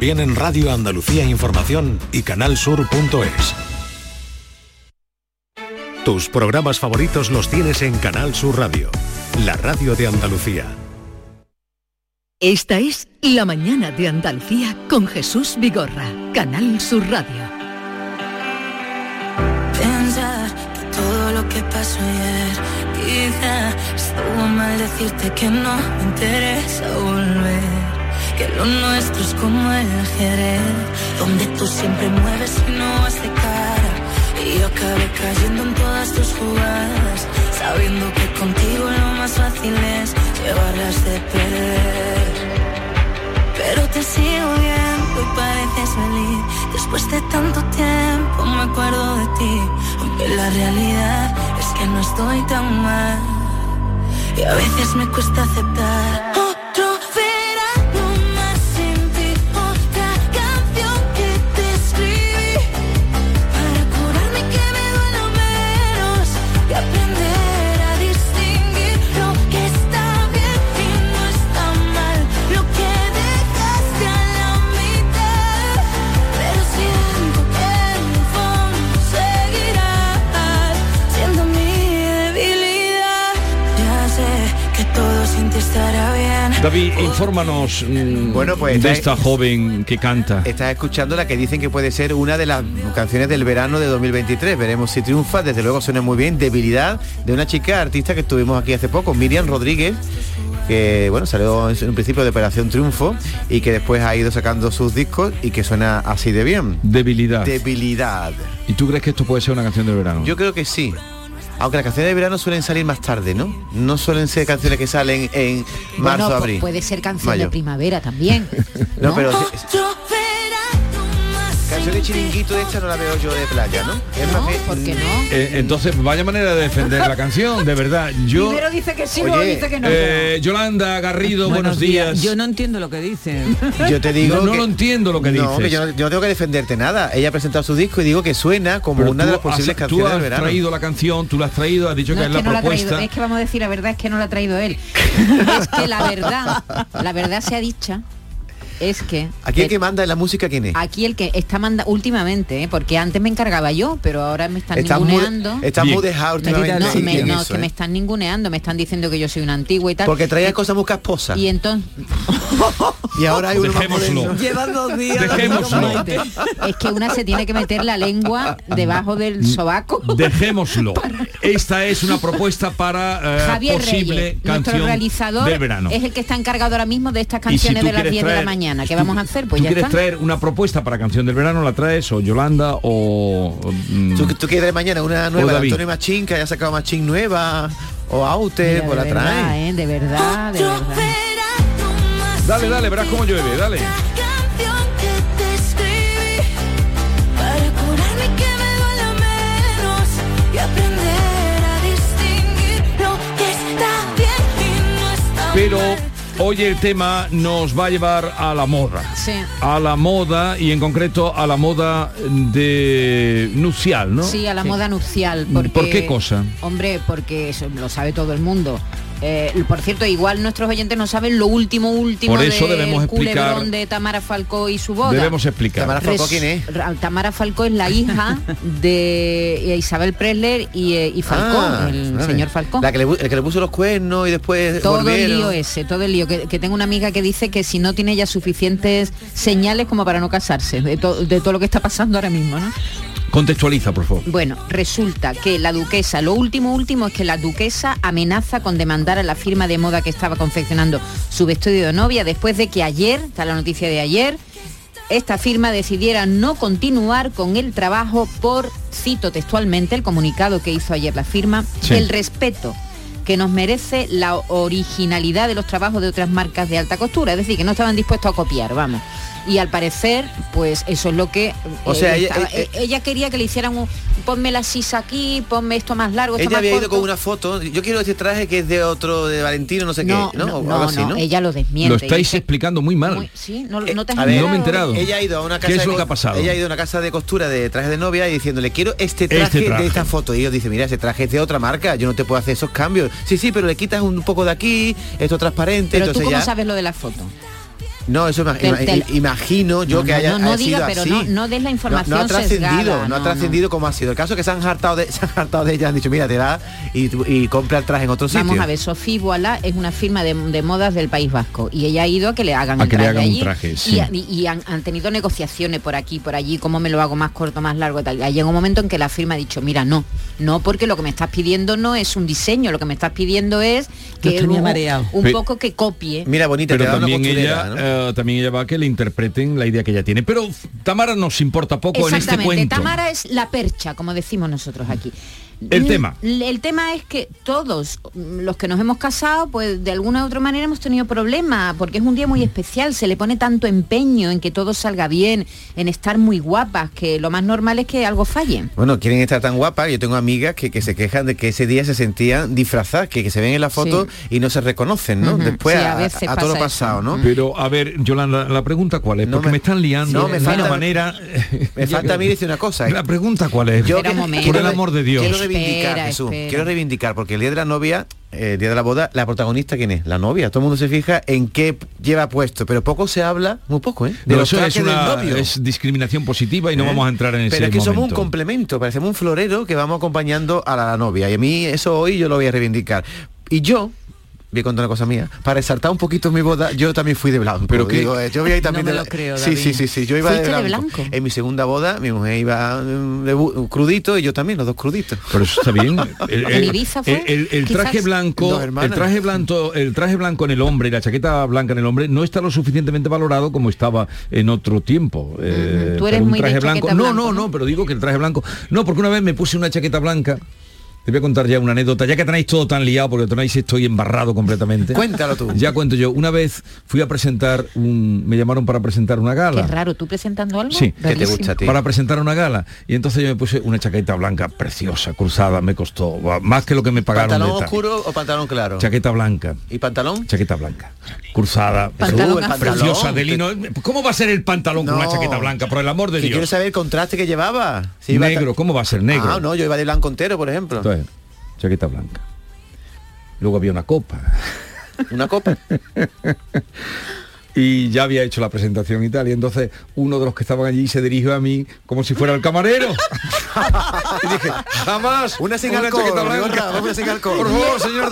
Bien en Radio Andalucía Información y canalsur.es. Tus programas favoritos los tienes en Canal Sur Radio, la radio de Andalucía. Esta es La mañana de Andalucía con Jesús Vigorra, Canal Sur Radio. Pensar que todo lo que pasó ayer quizá estuvo mal decirte que no me interesa volver. Que lo nuestro es como el ajedrez, donde tú siempre mueves y no vas de cara. Y yo acabé cayendo en todas tus jugadas, sabiendo que contigo lo más fácil es llevarlas de perder. Pero te sigo viendo y pareces feliz. Después de tanto tiempo me acuerdo de ti. Aunque la realidad es que no estoy tan mal. Y a veces me cuesta aceptar. David, infórmanos mm, Bueno, pues, de esta joven que canta. Estás escuchando la que dicen que puede ser una de las canciones del verano de 2023. Veremos si triunfa. Desde luego suena muy bien. Debilidad de una chica artista que estuvimos aquí hace poco, Miriam Rodríguez, que bueno, salió en un principio de Operación Triunfo y que después ha ido sacando sus discos y que suena así de bien. Debilidad. Debilidad. ¿Y tú crees que esto puede ser una canción del verano? Yo creo que sí. Aunque las canciones de verano suelen salir más tarde, ¿no? No suelen ser canciones que salen en marzo, Bueno, pu- abril. puede ser canción de primavera también. No, pero canción de chiringuito de esta no la veo yo de playa, ¿no? Es ¿No? más que- ¿Por qué no? Eh, entonces, vaya manera de defender la canción, de verdad. Yo, Primero dice que sí, Oye, luego dice que no. eh, Yolanda Garrido, buenos, días. Yo no entiendo lo que dicen. Yo te digo No, no que- lo entiendo lo que no, dices. que yo, no, yo no tengo que defenderte nada. Ella ha presentado su disco y digo que suena como Pero una de las posibles has, canciones tú del has verano. traído la canción, tú la has traído, has dicho No, que es es que la no la ha propuesta. traído, es que vamos a decir la verdad, es que no la ha traído él. es que la verdad, la verdad sea dicha, es que Aquí el que manda en la música quién es. aquí el que está manda últimamente, ¿eh? porque antes me encargaba yo, pero ahora me están Está muy, ninguneando. está Bien. muy dejado últimamente. no, me, no, eso, que me ¿eh? están ninguneando, me están diciendo que yo soy una antigua y tal. Porque traía cosas muy casposas. y entonces Y ahora hay uno más Dejémoslo. moderno. Llevan dos días. Dejémoslo. Es que una se tiene que meter la lengua debajo del sobaco. Dejémoslo. Esta es una propuesta para eh, Javier posible Reyes, nuestro realizador, del verano. es el que está encargado ahora mismo de estas si canciones de las quieres 10 de la traer- mañana. ¿Qué vamos a hacer? Pues ¿Tú ya quieres está. traer una propuesta para canción del verano? ¿La traes o Yolanda o... o, mm, ¿Tú, tú quieres mañana una nueva de. Antonio Machín que haya sacado Machín nueva o Aute, Mira, pues la de verdad, trae. ¿eh? de verdad, de verdad. Dale, dale, verás cómo llueve, dale. Pero. Hoy el tema nos va a llevar a la moda. Sí. A la moda y en concreto a la moda de nupcial, ¿no? Sí, a la moda nupcial. Porque, ¿Por qué cosa? Hombre, porque eso lo sabe todo el mundo. Eh, por cierto, igual nuestros oyentes no saben lo último, último Por eso del debemos explicar- culebrón de Tamara Falcó y su boda. Debemos explicar. Tamara Falcó, ¿quién es? Ra- Tamara Falcó es la hija de Isabel Presler y, eh, y Falcó, Ah, el vale. señor Falcó. La que le, el que le puso los cuernos y después Todo el lío ese, todo el lío. Que, que tengo una amiga que dice que si no tiene ya suficientes señales como para no casarse, de, to- de todo lo que está pasando ahora mismo, ¿no? Contextualiza, por favor. Bueno, resulta que la duquesa, lo último último es que la duquesa amenaza con demandar a la firma de moda que estaba confeccionando su vestido de novia después de que ayer, está la noticia de ayer, esta firma decidiera no continuar con el trabajo por, cito textualmente el comunicado que hizo ayer la firma, Sí. el respeto que nos merece la originalidad de los trabajos de otras marcas de alta costura, es decir, que no estaban dispuestos a copiar, vamos. Y al parecer, pues eso es lo que... O eh, sea, ella- estaba- eh, eh, ella quería que le hicieran un, ponme la sisa aquí, ponme esto más largo, esto Ella más había ido corto. con una foto. Yo quiero este traje que es de otro, de Valentino, no sé no, qué, ¿no? no, O no, algo así, no, ¿no? ella lo desmiente. Lo estáis dice- explicando muy mal. muy- sí, no, Eh, no te has a ver, No me he enterado. Ella ha ido a una casa ¿Qué es de lo co- que ha pasado? Ella ha ido a una casa de costura de trajes de novia y diciéndole quiero este traje, Este traje. de esta foto. Y ellos dicen, mira, ese traje es de otra marca, yo no te puedo hacer esos cambios. Sí, sí, pero le quitas un poco de aquí, esto transparente, Pero tú entonces cómo ya. sabes lo de la foto. No, eso Te- te- imagino yo No, que haya, no, no haya diga, sido pero así. no- no des la información no, ha trascendido, no ha no, trascendido como ha sido. El caso es que se han hartado de, se han hartado de ella, han dicho, mira, te da y, y compra el traje en otro sitio. Vamos a ver, Sophie Voilà es una firma de, de modas del País Vasco y ella ha ido a que le hagan A el que le traje hagan un traje, y, sí. ha- y- y han, han tenido negociaciones por aquí, por allí, cómo me lo hago más corto, más largo, tal. Hay un momento en que la firma ha dicho, mira, no, no porque lo que me estás pidiendo no es un diseño, lo que me estás pidiendo es que un, un poco que copie. Mira, bonita, pero te da una también costurera, ella, también ella va a que le interpreten la idea que ella tiene. Pero Tamara nos importa poco en este cuento. Tamara es la percha, como decimos nosotros aquí. El Mm, tema. El tema es que todos mm, los que nos hemos casado, pues de alguna u otra manera hemos tenido problemas, porque es un día muy especial, se le pone tanto empeño en que todo salga bien, en estar muy guapas, que lo más normal es que algo falle. Bueno, quieren estar tan guapas. Yo tengo amigas que, que se quejan de que ese día se sentían disfrazadas, que, que se ven en la foto y no se reconocen, ¿no? Después Sí, a a, veces a todo lo pasa pasado, eso. ¿no? Pero a ver, Yolanda, la pregunta cuál es, No porque me- me, están liando no, me de una falta- manera. Me falta a mí decir una cosa. ¿eh? La pregunta cuál es. Yo. Por el amor de Dios. Quiero reivindicar, Espera, Jesús. espera. Quiero reivindicar, porque el día de la novia, eh, el día de la boda, la protagonista, ¿quién es? La novia. Todo el mundo se fija en qué lleva puesto, pero poco se habla, muy poco, ¿eh? De No, los eso es, del una- novio. es discriminación positiva y no ¿Eh? vamos a entrar en ese Pero es que somos un complemento, parecemos un florero que vamos acompañando a la novia. Y a mí eso hoy yo lo voy a reivindicar. Y yo, voy a contar una cosa mía, para resaltar un poquito mi boda, yo también fui de blanco. Pero qué- Digo, eh, yo voy a ir también No me de lo creo, Sí, sí, sí, sí, yo iba de ¿Fuiste de blanco. En mi segunda boda, mi mujer iba mm, de crudito y yo también, los dos cruditos. Pero eso está bien. El, traje blanco, el traje blanco, el traje blanco en el hombre y la chaqueta blanca en el hombre no está lo suficientemente valorado como estaba en otro tiempo. Eh, Tú eres un muy de traje blanco, no, ¿no? no, pero digo que el traje blanco. No, porque una vez me puse una chaqueta blanca. Te voy a contar ya una anécdota, ya que tenéis todo tan liado, porque tenéis estoy embarrado completamente. Cuéntalo tú. Ya cuento yo. Una vez fui a presentar un. me llamaron para presentar una gala. Qué raro, ¿tú presentando algo? Sí. ¿Qué te gusta a ti? para presentar una gala. Y entonces yo me puse una chaqueta blanca preciosa, cruzada, me costó más que lo que me pagaron. ¿Pantalón de oscuro o pantalón claro? Chaqueta blanca. ¿Y pantalón? Chaqueta blanca. Cruzada. Pantalón azul. Preciosa de lino. ¿Cómo va a ser el pantalón con una chaqueta blanca? Por el amor de Que quiero Dios. saber el contraste que llevaba. Si iba Negro, ¿cómo va a ser negro? Ah, no, yo iba de blanco entero, por ejemplo. Entonces, chaqueta blanca. Luego había una copa. Una copa. y ya había hecho la presentación y tal. Y entonces uno de los que estaban allí se dirigió a mí como si fuera el camarero. y dije, jamás Una sin alcohol, chaqueta blanca. Una sin alcohol. Por favor, señor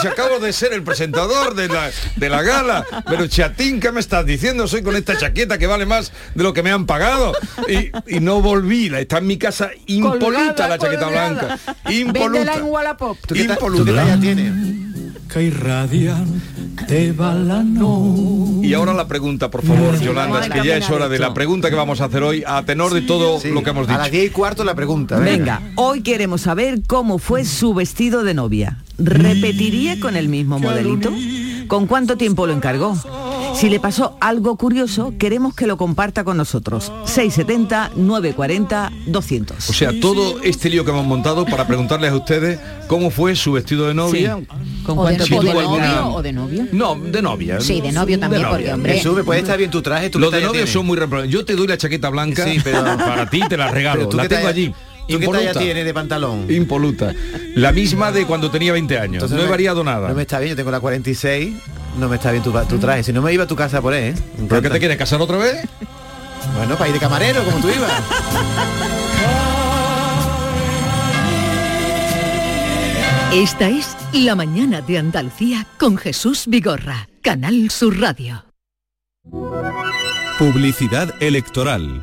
si acabo de ser el presentador de la, de la gala, pero chatín, ¿qué me estás diciendo? Soy con esta chaqueta que vale más de lo que me han pagado. Y, y no volví, la- está en mi casa impoluta Colgada, la chaqueta colgada. blanca. Impoluta. en Wallapop. ¿Tú qué, ta- Impoluta. tú qué talla tienes? Que irradiante va la noche. Y ahora la pregunta, por favor, Yolanda, es que ya es hora de la pregunta que vamos a hacer hoy a tenor de todo Sí, lo que hemos A las dicho. 10 y cuarto la pregunta. Venga, hoy queremos saber cómo fue su vestido de novia. ¿Repetiría con el mismo modelito? ¿Con cuánto tiempo lo encargó? Si le pasó algo curioso, queremos que lo comparta con nosotros. 670 940 200. O sea, todo este lío que hemos montado para preguntarles a ustedes cómo fue su vestido de novia. ¿Con O de, Si o de alguna- novio o de novio. No, de novia. Sí, de novio también, porque, hombre, Jesús, ¿me puede estar bien tu traje? ¿Tú Los de novio tienes? son muy reprobables. Yo te doy la chaqueta blanca Sí, pero- para ti te la regalo. Pero tú La tengo allí. ¿Tú qué talla impoluta. tienes de pantalón? Impoluta. La misma de cuando tenía 20 años. Entonces no he me- variado nada. No me está bien, yo tengo la 46, no me está bien tu, tu traje. Si no me iba a tu casa por él, ¿eh? ¿Pero qué te quieres casar otra vez? Bueno, para ir de camarero, como tú ibas. Esta es La mañana de Andalucía con Jesús Vigorra, Canal Sur Radio. Publicidad electoral.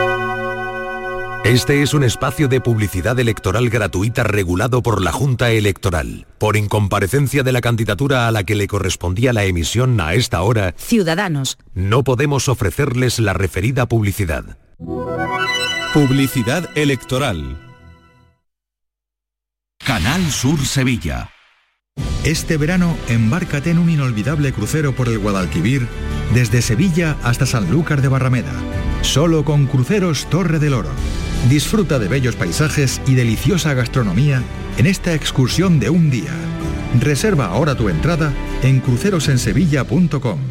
Este es un espacio de publicidad electoral gratuita regulado por la Junta Electoral. Por incomparecencia de la candidatura a la que le correspondía la emisión a esta hora, Ciudadanos. no podemos ofrecerles la referida publicidad. Publicidad electoral. Canal Sur Sevilla. Este verano, embárcate en un inolvidable crucero por el Guadalquivir desde Sevilla hasta Sanlúcar de Barrameda, solo con Cruceros Torre del Oro. Disfruta de bellos paisajes y deliciosa gastronomía en esta excursión de un día. Reserva ahora tu entrada en crucerosensevilla.com.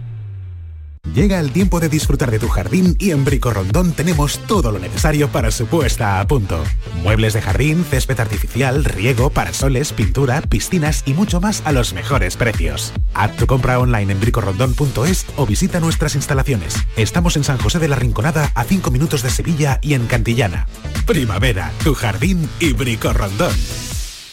Llega el tiempo de disfrutar de tu jardín y en Brico Rondón tenemos todo lo necesario para su puesta a punto. Muebles de jardín, césped artificial, riego, parasoles, pintura, piscinas y mucho más a los mejores precios. Haz tu compra online en bricorondón.es o visita nuestras instalaciones. Estamos en San José de la Rinconada a 5 minutos de Sevilla y en Cantillana. Primavera, tu jardín y Brico Rondón.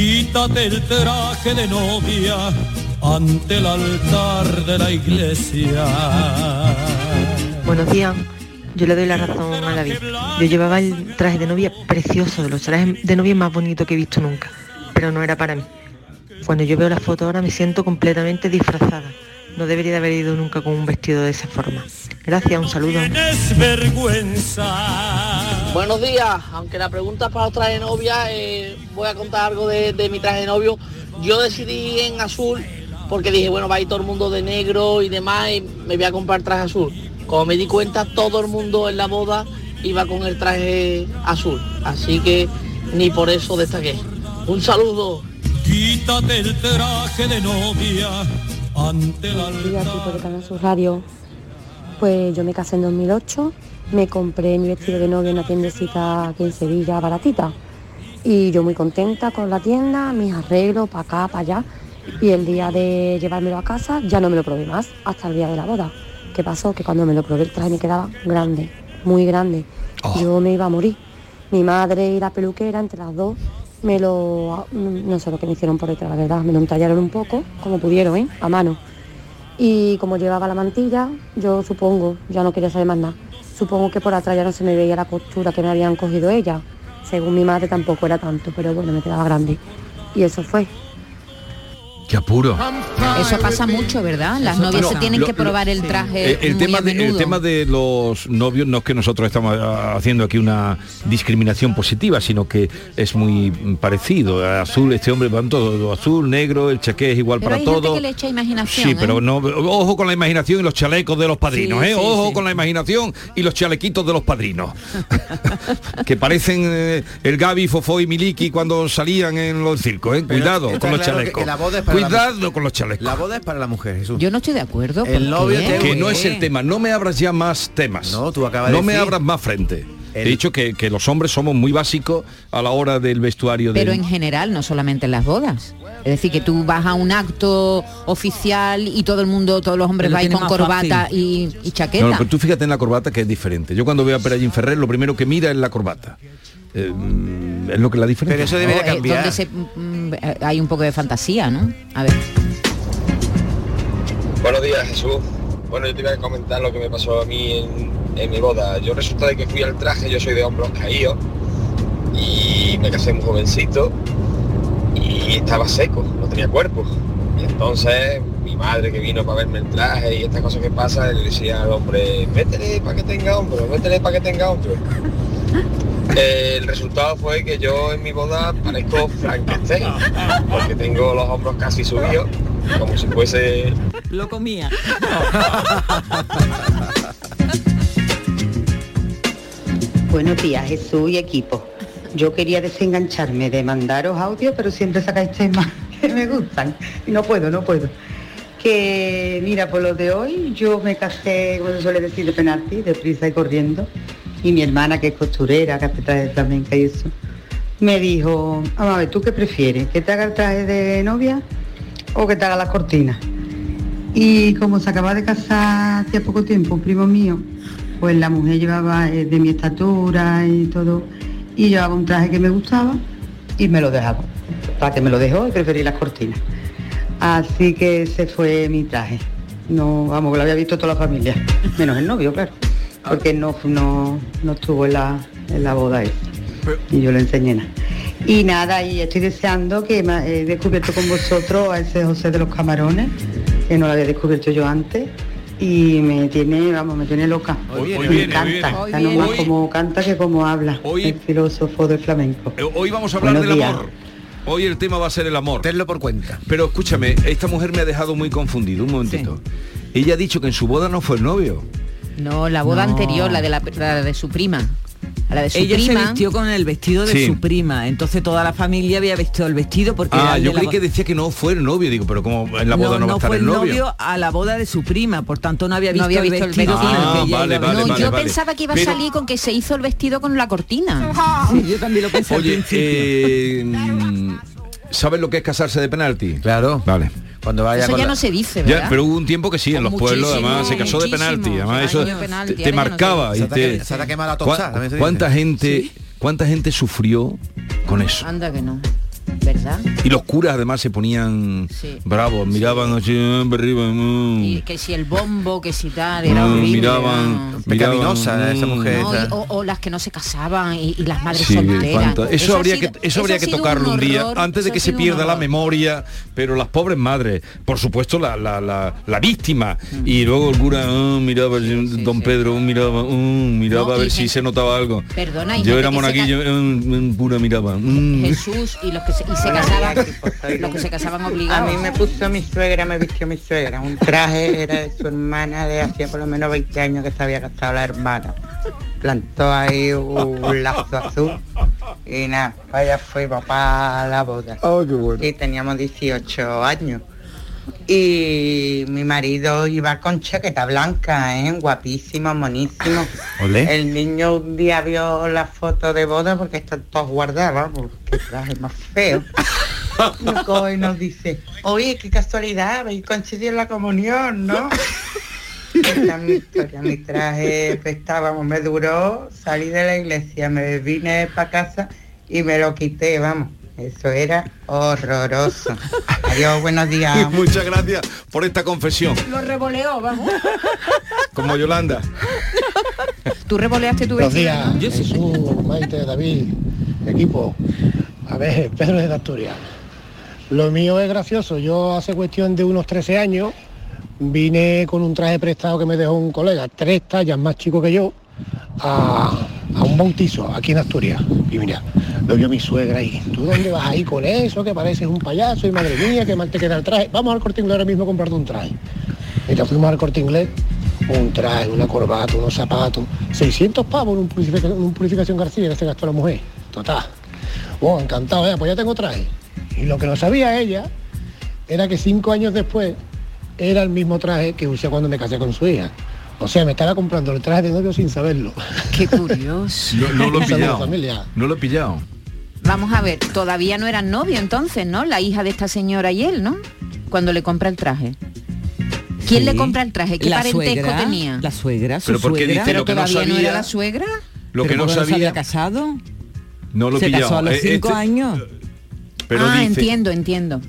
Quítate el traje de novia ante el altar de la iglesia. Buenos días. Yo le doy la razón a David. Yo llevaba el traje de novia precioso, de los trajes de novia más bonitos que he visto nunca, pero no era para mí. Cuando yo veo la foto ahora me siento completamente disfrazada. No debería de haber ido nunca con un vestido de esa forma. Gracias, un saludo. Vergüenza. Buenos días, aunque la pregunta es para los trajes de novia, eh, voy a contar algo de, de mi traje de novio. Yo decidí en azul porque dije, bueno, va a ir todo el mundo de negro y demás y me voy a comprar traje azul. Como me di cuenta, todo el mundo en la boda iba con el traje azul. Así que ni por eso destaqué. Un saludo. Quítate el traje de novia ante el Buenos días, equipo de Canal Sur Radio. Pues yo me casé en 2008, me compré mi vestido de novia en una tiendecita aquí en Sevilla, baratita. Y yo muy contenta con la tienda, mis arreglos, para acá, para allá. Y el día de llevármelo a casa ya no me lo probé más, hasta el día de la boda. ¿Qué pasó? Que cuando me lo probé el traje me quedaba grande, muy grande. Yo me iba a morir. Mi madre y la peluquera, entre las dos, me lo, no sé lo que me hicieron por detrás, la verdad, me lo entallaron un poco, como pudieron, ¿eh? a mano. Y como llevaba la mantilla, yo supongo, ya no quería saber más nada, supongo que por atrás ya no se me veía la costura que me habían cogido ella. Según mi madre tampoco era tanto, pero bueno, me quedaba grande. Y eso fue. Qué apuro. Eso pasa mucho, ¿verdad? Las novias se tienen Lo- que probar el traje Eh, el, muy tema a de, el tema de los novios no es que nosotros estamos ah, haciendo aquí una discriminación positiva, sino que es muy parecido. Azul, este hombre van todo, lo azul, negro, el chaqué es igual Pero para hay gente todo. que le echa imaginación. Sí, ¿eh? pero no, ojo con la imaginación y los chalecos de los padrinos, Sí, ¿eh? sí, Ojo sí. con la imaginación y los chalequitos de los padrinos. que parecen eh, el Gaby, Fofó y Miliki cuando salían en los circos, ¿eh? Cuidado con los chalecos. Que la boda es para la Cuidado con los chalecos. La boda es para la mujer, Jesús. Yo no estoy de acuerdo. El que no es el tema, no me abras ya más temas. No, tú acabas No de me decir- abras más frente. El- He dicho que, que los hombres somos muy básicos a la hora del vestuario Pero de en general, no solamente en las bodas. Es decir, que tú vas a un acto oficial y todo el mundo, todos los hombres tiene con corbata y, y chaqueta. No, pero tú fíjate en la corbata que es diferente. Yo cuando veo a Perallín Ferrer, lo primero que mira es la corbata. Eh, es lo que la diferencia. Pero eso O, debería eh, cambiar. donde se- mm, eh, hay un poco de fantasía, ¿no? A ver. Buenos días, Jesús. Bueno, yo te voy a comentar lo que me pasó a mí en, en mi boda. Yo resulta de que fui al traje, yo soy de hombros caídos y me casé muy jovencito y estaba seco, no tenía cuerpo. Y entonces mi madre que vino para verme el traje y estas cosas que pasan, le decía al hombre, métele para que tenga hombro, métele para que tenga hombro. El resultado fue que yo en mi boda parezco Frankenstein, porque tengo los hombros casi subidos, como si fuese Lo comía. Buenos días, Jesús y equipo. yo quería desengancharme de mandaros audio, pero siempre sacáis temas que me gustan. Y no puedo, no puedo. Que mira, por lo de hoy, yo me casé, como se suele decir, de penalti, deprisa y corriendo. Y mi hermana, que es costurera, que hace traje flamenca y eso, me dijo, vamos a ver, ¿tú qué prefieres? ¿Que te haga el traje de novia o que te haga las cortinas? Y como se acaba de casar hace poco tiempo, un primo mío, pues la mujer llevaba eh, de mi estatura y todo, y llevaba un traje que me gustaba y me lo dejaba. Para que me lo dejó y preferí las cortinas. Así que ese fue mi traje. No, vamos, lo había visto toda la familia, menos el novio, claro, porque no, no, no estuvo en la, en la boda esa. Y yo le enseñé nada. Y nada, y estoy deseando que me- he descubierto con vosotros a ese José de los Camarones, que no lo había descubierto yo antes. Y me tiene, vamos, me tiene loca. Hoy viene, me hoy viene, encanta, hoy viene. ya Hoy no más como canta que como habla, el filósofo del flamenco. Eh, Hoy vamos a hablar Buenos del días. amor. Hoy el tema va a ser el amor. Tenlo por cuenta. Pero escúchame, esta mujer me ha dejado muy confundido. Un momentito. Ella ha dicho que en su boda no fue el novio. No, la boda No. anterior, la de, la, la de su prima. A La de su Ella prima. se vistió con el vestido de Sí. su prima, entonces toda la familia había vestido el vestido porque era Ah, el yo creí que decía que no fue el novio. Digo, pero como en la boda no, va a estar fue el novio. a la boda de su prima, por tanto no había No visto, había el, visto el vestido. el Ah, vale, vale, no, vale, yo vale. pensaba que iba Pero- a salir con que se hizo el vestido con la cortina. Sí, yo también lo pensé Oye, eh, mm, ¿sabes lo que es casarse de penalti? Claro. Vale. Cuando vaya Eso con ya la- no se dice, Ya, ¿verdad? pero hubo un tiempo que sí, en los pueblos además se casó de penalti. Además eso penalti, te, te ya no marcaba dice. y te... Se te ha quemado la ¿Cuá- tocha, también se dice. ¿Cuánta gente, cuánta gente sufrió con eso? Anda que no. ¿Verdad? Y los curas además se ponían Sí. bravos, miraban así eh, arriba. mm, Y que si el bombo, que si tal, era mm, horrible. miraban, ¿no? miraban, Pecaminosa esa mm. mujer. No, y- o, o las que no se casaban y, y las madres Sí, solteras. Eso, ha habría sido- que eso habría ha que tocarlo un, día antes de eso que se pierda la memoria, pero las pobres madres, por supuesto la, la, la, la víctima y luego el cura ah, miraba don Pedro miraba miraba No, a ver si gente- se notaba algo. Perdona, y yo era monaguillo, mm, cura miraba. Jesús y los que se, y se casaban los que se casaban A obligados. mí me puso mi suegra, me vistió mi suegra. Un traje era de su hermana de hacía por lo menos 20 años que se había casado la hermana. Plantó ahí un lazo azul y nada, vaya fue papá a la boda. Y teníamos 18 años. Y mi marido iba con chaqueta blanca, ¿eh? guapísimo, monísimo. Olé. El niño un día vio la foto de boda porque están todos guardados, porque traje más feo. Y nos dice, oye, qué casualidad, habéis coincidido en la comunión, ¿no? Esta es mi historia, mi traje prestábamos, me duró, salí de la iglesia, me vine para casa y me lo quité, vamos. Eso era horroroso. Adiós, buenos días. Muchas gracias por esta confesión, Lo revoleó, vamos. como Yolanda. Tú revoleaste tu Buenos vestido. días, ¿no? Jesús, Maite, David, equipo. A ver, Pedro de Asturias. Lo mío es gracioso. Yo hace cuestión de unos 13 años vine con un traje prestado que me dejó un colega, tres tallas más chico que yo, a, a un bautizo aquí en Asturias. Y mira, lo vio mi suegra ahí. ¿Tú dónde vas ahí con eso? Que pareces un payaso y madre mía, que mal te queda el traje. Vamos al corte inglés ahora mismo a comprarte un traje. Y te fuimos al corte inglés, un traje, una corbata, unos zapatos, 600 pavos en un purificación, García que se gastó la mujer. Total. Bueno, encantado, eh, pues ya tengo traje. Y lo que no sabía ella era que cinco años después era el mismo traje que usé cuando me casé con su hija. O sea, me estaba comprando el traje de novio sin saberlo. Qué curioso. No, no lo he pillado. familia. No lo he pillado. Vamos a ver, todavía no eran novios entonces, ¿no? La hija de esta señora y él, ¿no? Cuando le compra el traje. ¿Quién Sí. le compra el traje? ¿Qué La parentesco suegra, tenía? La suegra, su Pero ¿por qué suegra. dice Pero lo que no todavía no, sabía? era la suegra. Lo que Pero no porque se sabía, había casado. no lo se pillado. casó a los Eh, cinco este- años. Pero ah, dice, entiendo, entiendo.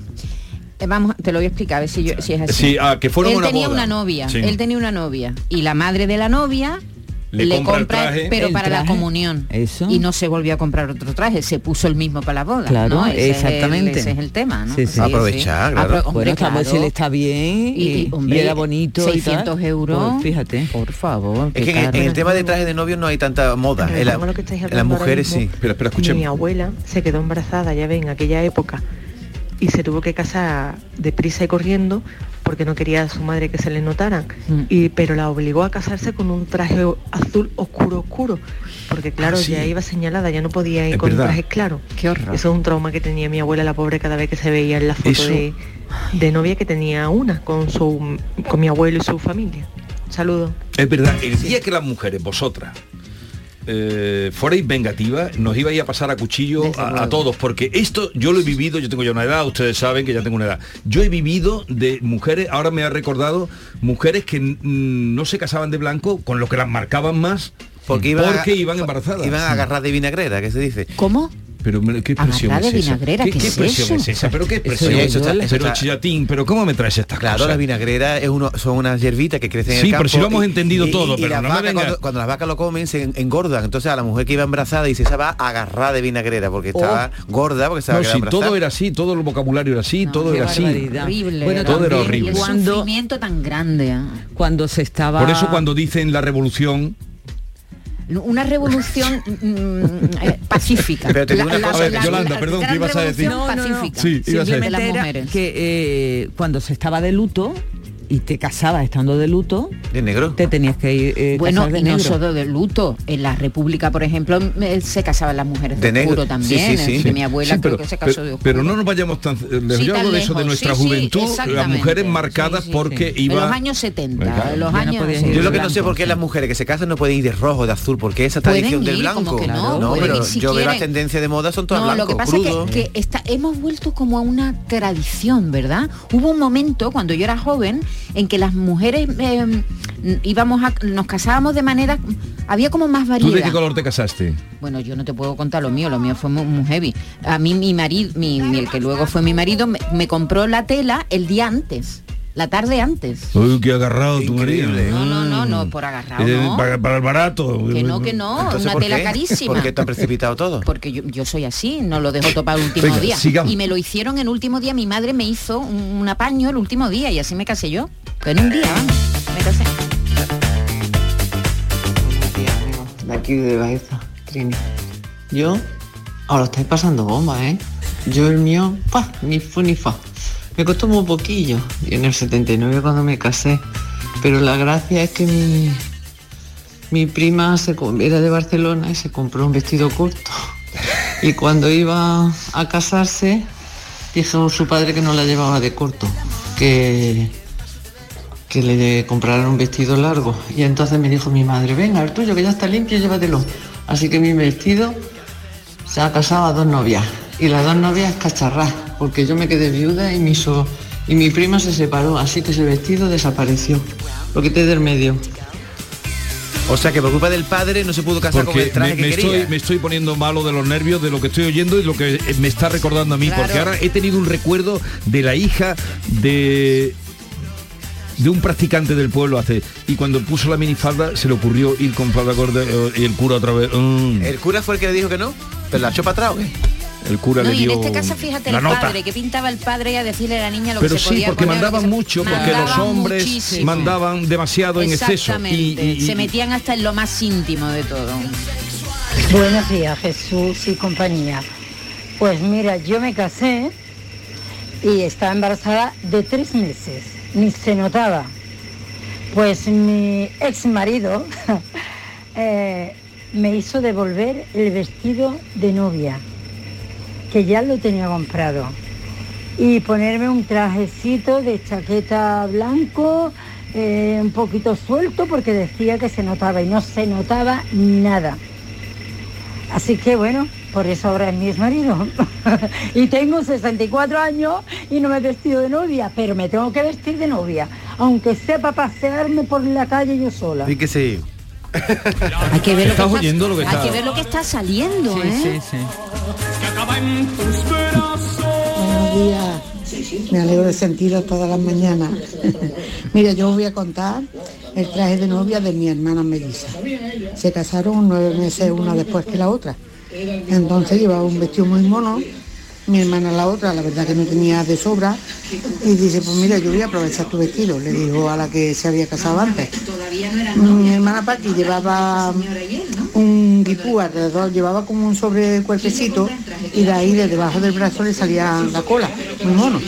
Eh, vamos, te lo voy a explicar a ver si, yo, si es así. Sí, ah, que fueron él a una tenía boda. una novia, Sí. él tenía una novia y la madre de la novia Le le, compra el compra, traje. pero El para la comunión. Eso. Y no se volvió a comprar otro traje, se puso el mismo para la boda. Claro, ¿no? Ese exactamente. Es el, ese es el tema, ¿no? Sí, sí. Aprovechar, claro. Apro- hombre, bueno, claro, si le está bien y, Y- y, hombre, y era bonito y 600 tal, euros. pues fíjate. Por favor. Es que en, en el tema de traje de novio no hay tanta moda. Pero En, la- las mujeres sí. Espera, espera, Mi escuchemos. abuela se quedó embarazada, ya ven, en aquella época. Y se tuvo que casar deprisa y corriendo porque no quería a su madre que se le notaran. Mm. Y, pero la obligó a casarse con un traje azul oscuro, oscuro. Porque claro, Ah, sí. ya iba señalada, ya no podía ir Es con verdad. trajes claros. Qué horror. Eso es un trauma que tenía mi abuela, la pobre, cada vez que se veía en la foto Eso- de, de novia que tenía una con su con mi abuelo y su familia. Saludos. Es verdad, el día que las mujeres, vosotras, eh, fuerais vengativas, nos ibais a pasar a cuchillo a, a todos, porque esto yo lo he vivido, yo tengo ya una edad, ustedes saben que ya tengo una edad. Yo he vivido de mujeres, ahora me ha recordado, mujeres que mm, no se casaban de blanco, con lo que las marcaban más, Porque iban, porque a- iban embarazadas. Iban a agarrar de vinagrera, que se dice. ¿Cómo? Pero qué de es esa? vinagrera, ¿Qué, ¿qué qué es expresión eso? es esa? Pero qué Eso eso está- pero chillatín, pero ¿cómo me traes estas Claro, cosas? la vinagrera es uno, son unas hierbitas que crecen en Sí, el pero campo. si lo hemos entendido todo, pero no me cuando, cuando las vacas lo comen se en- engordan. Entonces a la mujer que iba embarazada dice, esa va agarrada de vinagrera porque estaba gorda, porque va No, sí, todo era así, todo el vocabulario era así, todo era así. Horrible. Bueno, todo era horrible. El Cuando- sufrimiento tan grande. ¿ah? Cuando se estaba... Por eso cuando dicen la revolución, Una revolución mm, eh, pacífica. Pero te digo una La- cosa- la- la- Yolanda, la perdón, ¿qué ibas a decir? revolución No, no, no. pacífica Sí, ibas a decir. que eh, cuando se estaba de luto y te casabas estando de luto, de negro, te tenías que ir eh, Bueno, casar de y no negro. solo de luto. En la República, por ejemplo, se casaban las mujeres de, De negro. oscuro también. Sí, sí, sí. De mi abuela Sí, creo pero, que se casó pero- de oscuro. pero no nos vayamos tan lejos. Sí, Yo hablo de eso de nuestra Sí, sí, juventud, las mujeres marcadas porque En iba los años 70, Venga. en los Ya no años... ir Yo lo que no blanco. sé por qué las mujeres que se casan no pueden ir de rojo, de azul, porque esa tradición del ir, blanco. como que no, pueden pero si yo veo las tendencias de moda son todas No, lo que pasa es que, que está, hemos vuelto como a una tradición, ¿verdad? Hubo un momento cuando yo era joven en que las mujeres eh, íbamos a, nos casábamos de manera, había como más ¿Tú de variedad. qué color te casaste? Bueno, yo no te puedo contar lo mío, lo mío fue muy, muy heavy. A mí mi marido, mi, mi- el que luego fue mi marido, me, me compró la tela el día antes, la tarde antes. Uy, qué agarrado tu marido. No, no, no, no, por agarrado, Eh, no. para, para el barato. Que no, que no, Entonces, una ¿por tela qué? carísima. ¿Por qué tan precipitado todo? Porque yo, yo soy así, no lo dejo topar el último Venga, día. sigamos. Y me lo hicieron el último día, mi madre me hizo un, un apaño el último día y así me casé yo. En un día, vamos, me casé. de aquí de Baeza, Trini. Yo, ahora estáis pasando bomba, ¿eh? Yo el mío, pa, ni fu ni fa. Me costó muy poquillo, en el 79 cuando me casé. Pero la gracia es que mi, mi prima se, era de Barcelona y se compró un vestido corto. Y cuando iba a casarse, dijo su padre que no la llevaba de corto, que, que le compraran un vestido largo. Y entonces me dijo mi madre, venga, el tuyo que ya está limpio, llévatelo. Así que mi vestido se ha casado a dos novias. Y las dos novias cacharrás, porque yo me quedé viuda y mi, so- y mi prima se separó, así que ese vestido desapareció. Lo quité del medio. O sea que por culpa del padre no se pudo casar con el traje me, me que quería. estoy, me estoy poniendo malo de los nervios de lo que estoy oyendo y lo que eh, me está recordando a mí, Claro. porque ahora he tenido un recuerdo de la hija de de un practicante del pueblo hace y cuando puso la minifalda se le ocurrió ir con falda corta eh, y el cura otra vez mm. El cura fue el que le dijo que no, pero la echó para atrás. El cura No, le y en dio este caso, fíjate, la el nota padre, que pintaba el padre a decirle a la niña lo pero que se sí podía porque poner, lo que mandaban se- mucho porque los hombres muchísimo. mandaban demasiado en exceso Exactamente, y, y- se metían hasta en lo más íntimo de todo. Buenos días, Jesús y compañía. Pues mira, yo me casé y estaba embarazada de tres meses, ni se notaba. Pues mi ex marido eh, me hizo devolver el vestido de novia, que ya lo tenía comprado, y ponerme un trajecito de chaqueta blanco, eh, un poquito suelto, porque decía que se notaba y no se notaba nada. Así que bueno, por eso ahora es mi exmarido. y tengo 64 años y no me he vestido de novia, pero me tengo que vestir de novia, aunque sepa pasearme por la calle yo sola. Y que sí. Hay que ver lo ¿Estás que oyendo lo que hay está- que ver lo que está saliendo, ¿eh? Buenos días. Me alegro de sentiros todas las mañanas. Mira, yo os voy a contar el traje de novia de mi hermana Melissa. Se casaron nueve meses una después que la otra. Entonces llevaba un vestido muy mono. Mi hermana la otra, la verdad que no tenía de sobra. Y dice, pues mira, yo voy a aprovechar tu vestido, le dijo a la que se había casado antes. Mi hermana Paqui llevaba un guipú alrededor, llevaba como un sobre cuerpecito y de ahí de debajo del brazo le salía la cola, muy mono.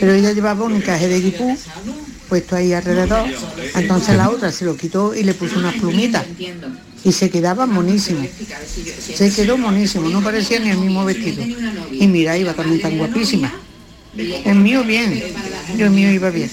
Pero ella llevaba un encaje de guipú puesto ahí alrededor, entonces la otra se lo quitó y le puso unas plumitas y se quedaba monísimo. Se quedó monísimo, no parecía ni el mismo vestido. Y mira, iba también tan guapísima. El mío bien, yo el mío iba bien.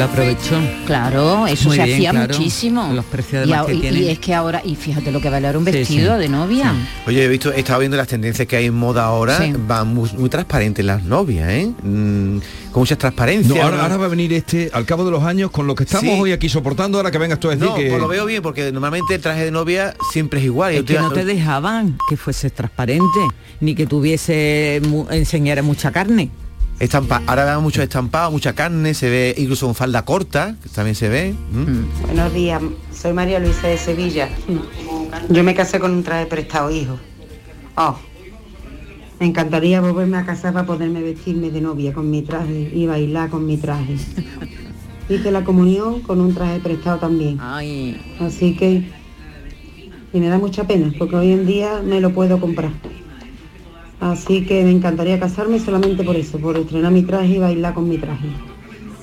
La aprovechó. Claro, eso Muy se bien, hacía claro. muchísimo. Los precios y, además a- que y- tienen. y es que ahora, y fíjate lo que vale ahora un Sí, vestido sí. de novia. Oye, he visto, he estado viendo las tendencias que hay en moda ahora, Sí. van muy, muy transparentes las novias, ¿eh? Mm, con mucha transparencia. No, ahora, ahora va a venir este, al cabo de los años, con lo que estamos Sí. hoy aquí soportando, ahora que vengas tú a decir No, que... pues lo veo bien porque normalmente el traje de novia siempre es igual. Es que te- no te dejaban que fuese transparente, ni que tuviese mu- enseñara mucha carne. Estampa, ahora vemos mucho estampado, mucha carne, se ve incluso en falda corta, que también se ve. ¿Mm? Buenos días, soy María Luisa de Sevilla. Yo me casé con un traje prestado, hijo. Oh, me encantaría volverme a casar para poderme vestirme de novia con mi traje y bailar con mi traje. Hice la comunión con un traje prestado también. Así que, y me da mucha pena, porque hoy en día me lo puedo comprar. Así que me encantaría casarme solamente por eso, por estrenar mi traje y bailar con mi traje.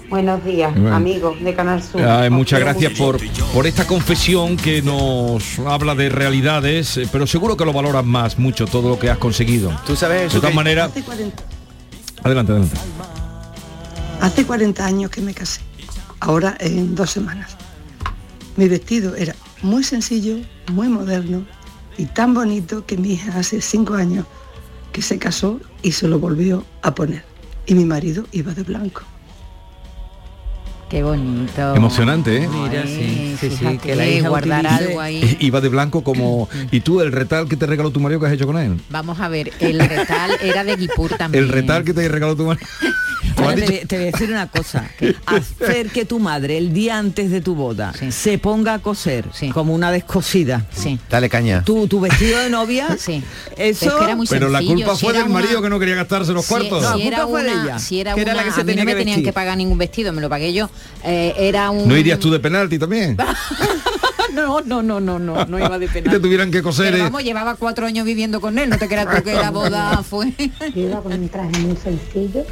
Buenos días, Bueno. amigos de Canal Sur. Ay, muchas gracias por, por esta confesión que nos habla de realidades, eh, pero seguro que lo valoras más mucho todo lo que has conseguido. Tú sabes De todas maneras, Hace 40, adelante, adelante. hace 40 años que me casé, ahora en dos semanas. Mi vestido era muy sencillo, muy moderno y tan bonito que mi hija hace cinco años que se casó y se lo volvió a poner. Y mi marido iba de blanco. Qué bonito. Emocionante, ¿eh? Mira, sí, sí, sí, que la hija guardar utilice- algo ahí. Iba de blanco como... ¿Y tú el retal que te regaló tu marido que has hecho con él? Vamos a ver, el retal era de Guipur también. El retal que te regaló tu marido. Ahora te, voy- te voy a decir una cosa. Hacer que tu madre el día antes de tu boda se ponga a coser como una descosida. Dale caña. Tu, tu vestido de novia. Sí. Eso. Es que era muy Pero la culpa si fue era del una- marido que no quería gastarse los Si- cuartos. Si, era fue de una, ella, si era que era la una- que se a mí tenía no me que tenían que pagar ningún vestido, me lo pagué yo. Eh, era un... ¿No irías tú de penalti también? no, no, no, no, no, no iba de Y te tuvieran que coser... Pero eh, vamos, llevaba cuatro años viviendo con él, no te creas tú que la boda fue... Yo iba con un traje muy sencillo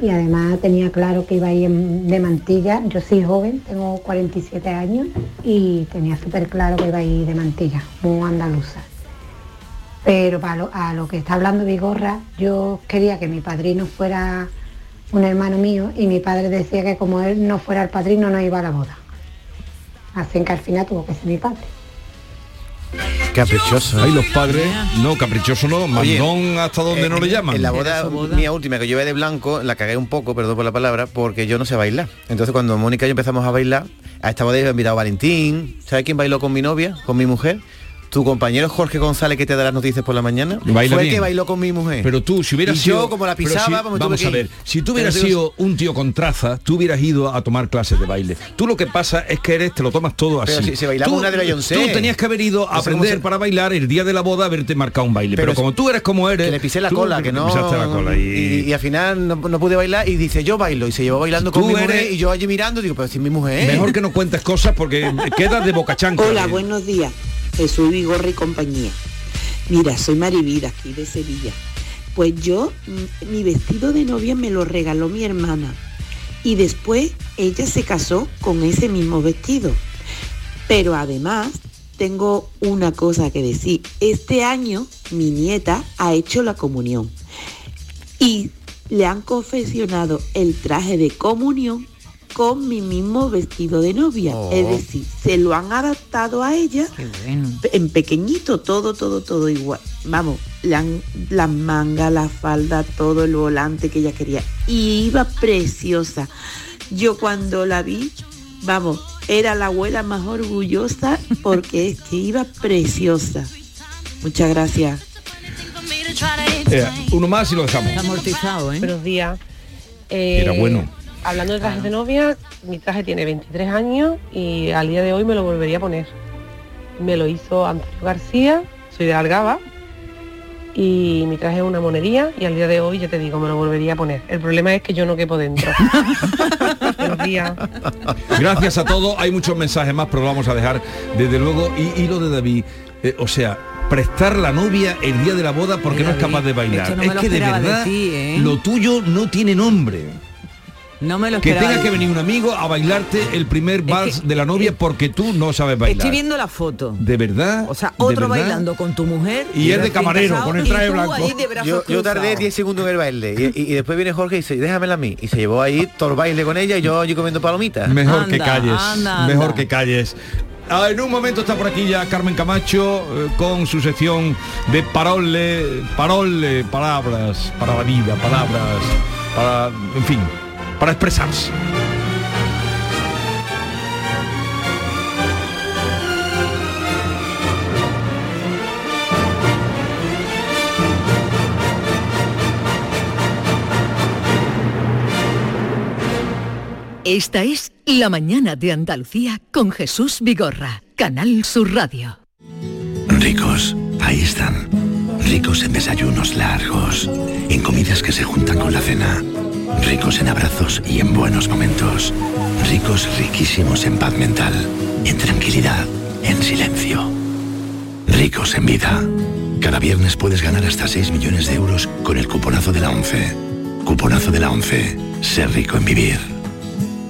y además tenía claro que iba a ir de mantilla. Yo soy joven, tengo 47 años y tenía súper claro que iba a ir de mantilla, muy andaluza. Pero para lo- a lo que está hablando Vigorra, yo quería que mi padrino fuera un hermano mío y mi padre decía que como él no fuera el padrino no iba a la boda. Así que al final tuvo que ser mi padre. Caprichoso. Ay, los padres, no, caprichoso no, mandón hasta donde no le llaman. En la boda, mía última, que yo iba de blanco, la cagué un poco, perdón por la palabra, porque yo no sé bailar. Entonces cuando Mónica y yo empezamos a bailar, a esta boda iba invitado Valentín. ¿Sabes quién bailó con mi novia, con mi mujer? Tu compañero Jorge González que te da las noticias por la mañana. Baila fue el bien. que bailó con mi mujer. Pero tú, si hubieras Y sido... yo, como la pisaba, si- vamos, a ir. ver, si tú hubieras sido un tío con traza, tú hubieras ido a tomar clases de baile. Tú lo que pasa es que eres, te lo tomas todo así. Pero si- si bailamos tú, una de Beyoncé. Tú tenías que haber ido a aprender se- para bailar el día de la boda, haberte marcado un baile. Pero, Pero como tú eres como eres... que le pisé la cola, que no. pisaste la cola y, y... y al final no, no pude bailar y dice yo bailo y se llevó bailando con Tú mi mujer eres- y yo allí mirando digo pero si es mi mujer. Mejor que no cuentes cosas porque quedas de boca chancla. Hola, buenos días. Jesús Vigorra y compañía. Mira, soy Marivida, aquí de Sevilla. Pues yo, mm, mi vestido de novia me lo regaló mi hermana. Y después ella se casó con ese mismo vestido. Pero además, tengo una cosa que decir. Este año mi nieta ha hecho la comunión. Y le han confeccionado el traje de comunión con mi mismo vestido de novia. Oh. Es decir, se lo han adaptado a ella pe- en pequeñito, todo, todo, todo igual. Vamos, le han, las mangas, la falda, todo el volante que ella quería. Y iba preciosa. Yo cuando la vi, vamos, era la abuela más orgullosa porque es que iba preciosa. Muchas gracias. Eh, uno más y lo dejamos. Amortizado, ¿eh? Buenos días. Eh, Era bueno. Hablando de trajes de novia, mi traje tiene 23 años y al día de hoy me lo volvería a poner. Me lo hizo Antonio García, soy de Algaba, y mi traje es una monería y al día de hoy, ya te digo, me lo volvería a poner. El problema es que yo no quepo dentro. Gracias a todos. Hay muchos mensajes más, pero lo vamos a dejar desde luego. Y, y lo de David, eh, o sea, prestar la novia el día de la boda porque no es capaz de bailar. no es que de verdad ti, ¿eh? lo tuyo no tiene nombre. No me lo Que esperaba. tenga que venir un amigo a bailarte el primer vals de la novia porque tú no sabes bailar. Estoy viendo la foto. De verdad. O sea, ¿De otro bailando con tu mujer. Y es de camarero, casado, con el traje blanco. Yo, yo tardé cruzados. 10 segundos en el baile y, y- y después viene Jorge y dice, déjamela a mí. Y se llevó ahí todo el baile con ella y yo allí comiendo palomitas. Mejor que calles. mejor que calles. Ah, en un momento está por aquí ya Carmen Camacho eh, con su sección de parole, parole, palabras, para la vida, palabras, para, en fin, para expresarse. Esta es La mañana de Andalucía con Jesús Vigorra, Canal Sur Radio. Ricos, ahí están. Ricos en desayunos largos, en comidas que se juntan con la cena. Ricos en abrazos y en buenos momentos. Ricos riquísimos en paz mental, en tranquilidad, en silencio. Ricos en vida. Cada viernes puedes ganar hasta 6 millones de euros con el cuponazo de la 11. Cuponazo de la 11. Ser rico en vivir.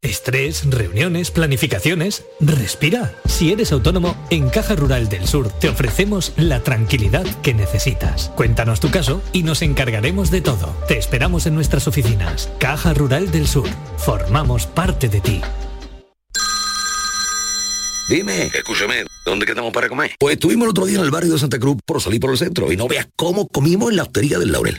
Estrés, reuniones, planificaciones. Respira. Si eres autónomo, en Caja Rural del Sur te ofrecemos la tranquilidad que necesitas. Cuéntanos tu caso y nos encargaremos de todo. Te esperamos en nuestras oficinas. Caja Rural del Sur. Formamos parte de ti. Dime, escúchame, ¿dónde quedamos para comer? Pues estuvimos el otro día en el barrio de Santa Cruz por salir por el centro y no veas cómo comimos en la hostería del Laurel.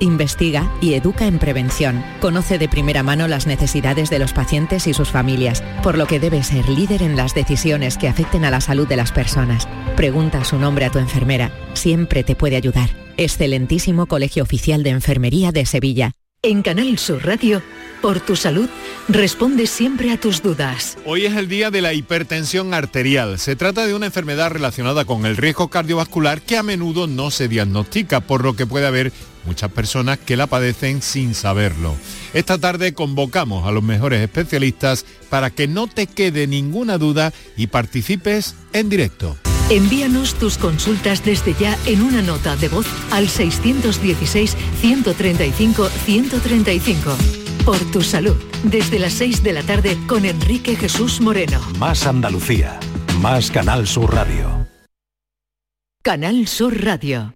investiga y educa en prevención. Conoce de primera mano las necesidades de los pacientes y sus familias, por lo que debe ser líder en las decisiones que afecten a la salud de las personas. Pregunta su nombre a tu enfermera, siempre te puede ayudar. Excelentísimo Colegio Oficial de Enfermería de Sevilla. En Canal Sur Radio, por tu salud, responde siempre a tus dudas. Hoy es el día de la hipertensión arterial. Se trata de una enfermedad relacionada con el riesgo cardiovascular que a menudo no se diagnostica, por lo que puede haber muchas personas que la padecen sin saberlo. Esta tarde convocamos a los mejores especialistas para que no te quede ninguna duda y participes en directo. Envíanos tus consultas desde ya en una nota de voz al 616-135-135. Por tu salud, desde las 6 de la tarde con Enrique Jesús Moreno. Más Andalucía, más Canal Sur Radio. Canal Sur Radio.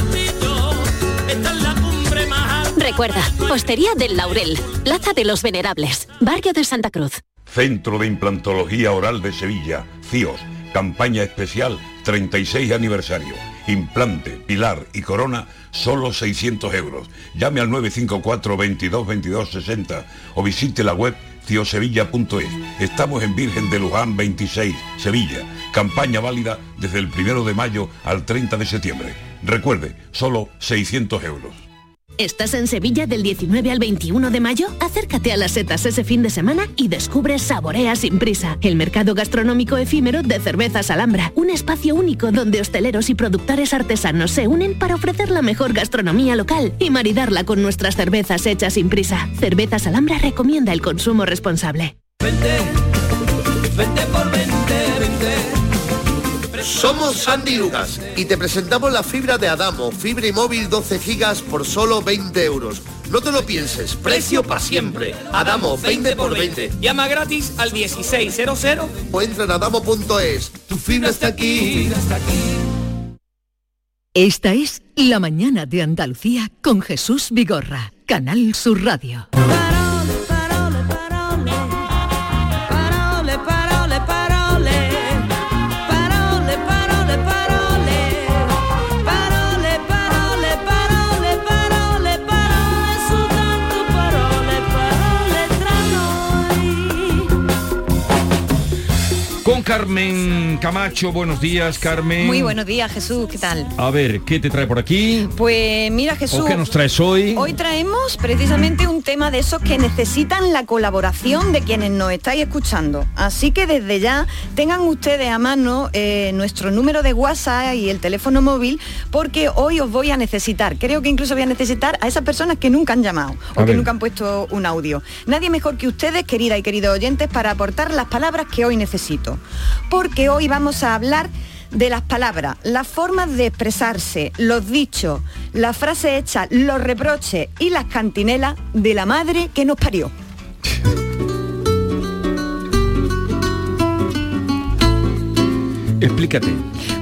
Recuerda, Hostería del Laurel, Plaza de los Venerables, Barrio de Santa Cruz. Centro de Implantología Oral de Sevilla, CIOS, campaña especial 36 aniversario. Implante, pilar y corona, solo 600 euros. Llame al 954 22 22 60 o visite la web ciosevilla.es. Estamos en Virgen de Luján 26, Sevilla. Campaña válida desde el 1 de mayo al 30 de septiembre. Recuerde, solo 600 euros. ¿Estás en Sevilla del 19 al 21 de mayo? Acércate a las setas ese fin de semana y descubre Saborea sin prisa, el mercado gastronómico efímero de cervezas Alhambra, un espacio único donde hosteleros y productores artesanos se unen para ofrecer la mejor gastronomía local y maridarla con nuestras cervezas hechas sin prisa. Cervezas Alhambra recomienda el consumo responsable. Somos Sandy Lucas y te presentamos la fibra de Adamo, fibra y móvil 12 gigas por solo 20 euros. No te lo pienses, precio para siempre. Adamo, 20 por 20. Llama gratis al 1600 o entra en adamo.es. Tu fibra está aquí. Esta es La Mañana de Andalucía con Jesús Vigorra, Canal Sur Radio. Carmen Camacho, buenos días, Carmen. Muy buenos días, Jesús, ¿qué tal? A ver, ¿qué te trae por aquí? Pues mira, Jesús. ¿O qué nos traes hoy? Hoy traemos precisamente un tema de esos que necesitan la colaboración de quienes nos estáis escuchando. Así que desde ya tengan ustedes a mano eh, nuestro número de WhatsApp y el teléfono móvil, porque hoy os voy a necesitar. Creo que incluso voy a necesitar a esas personas que nunca han llamado o A que ver. nunca han puesto un audio. Nadie mejor que ustedes, querida y queridos oyentes, para aportar las palabras que hoy necesito. Porque hoy vamos a hablar de las palabras, las formas de expresarse, los dichos, las frases hechas, los reproches y las cantinelas de la madre que nos parió. Explícate.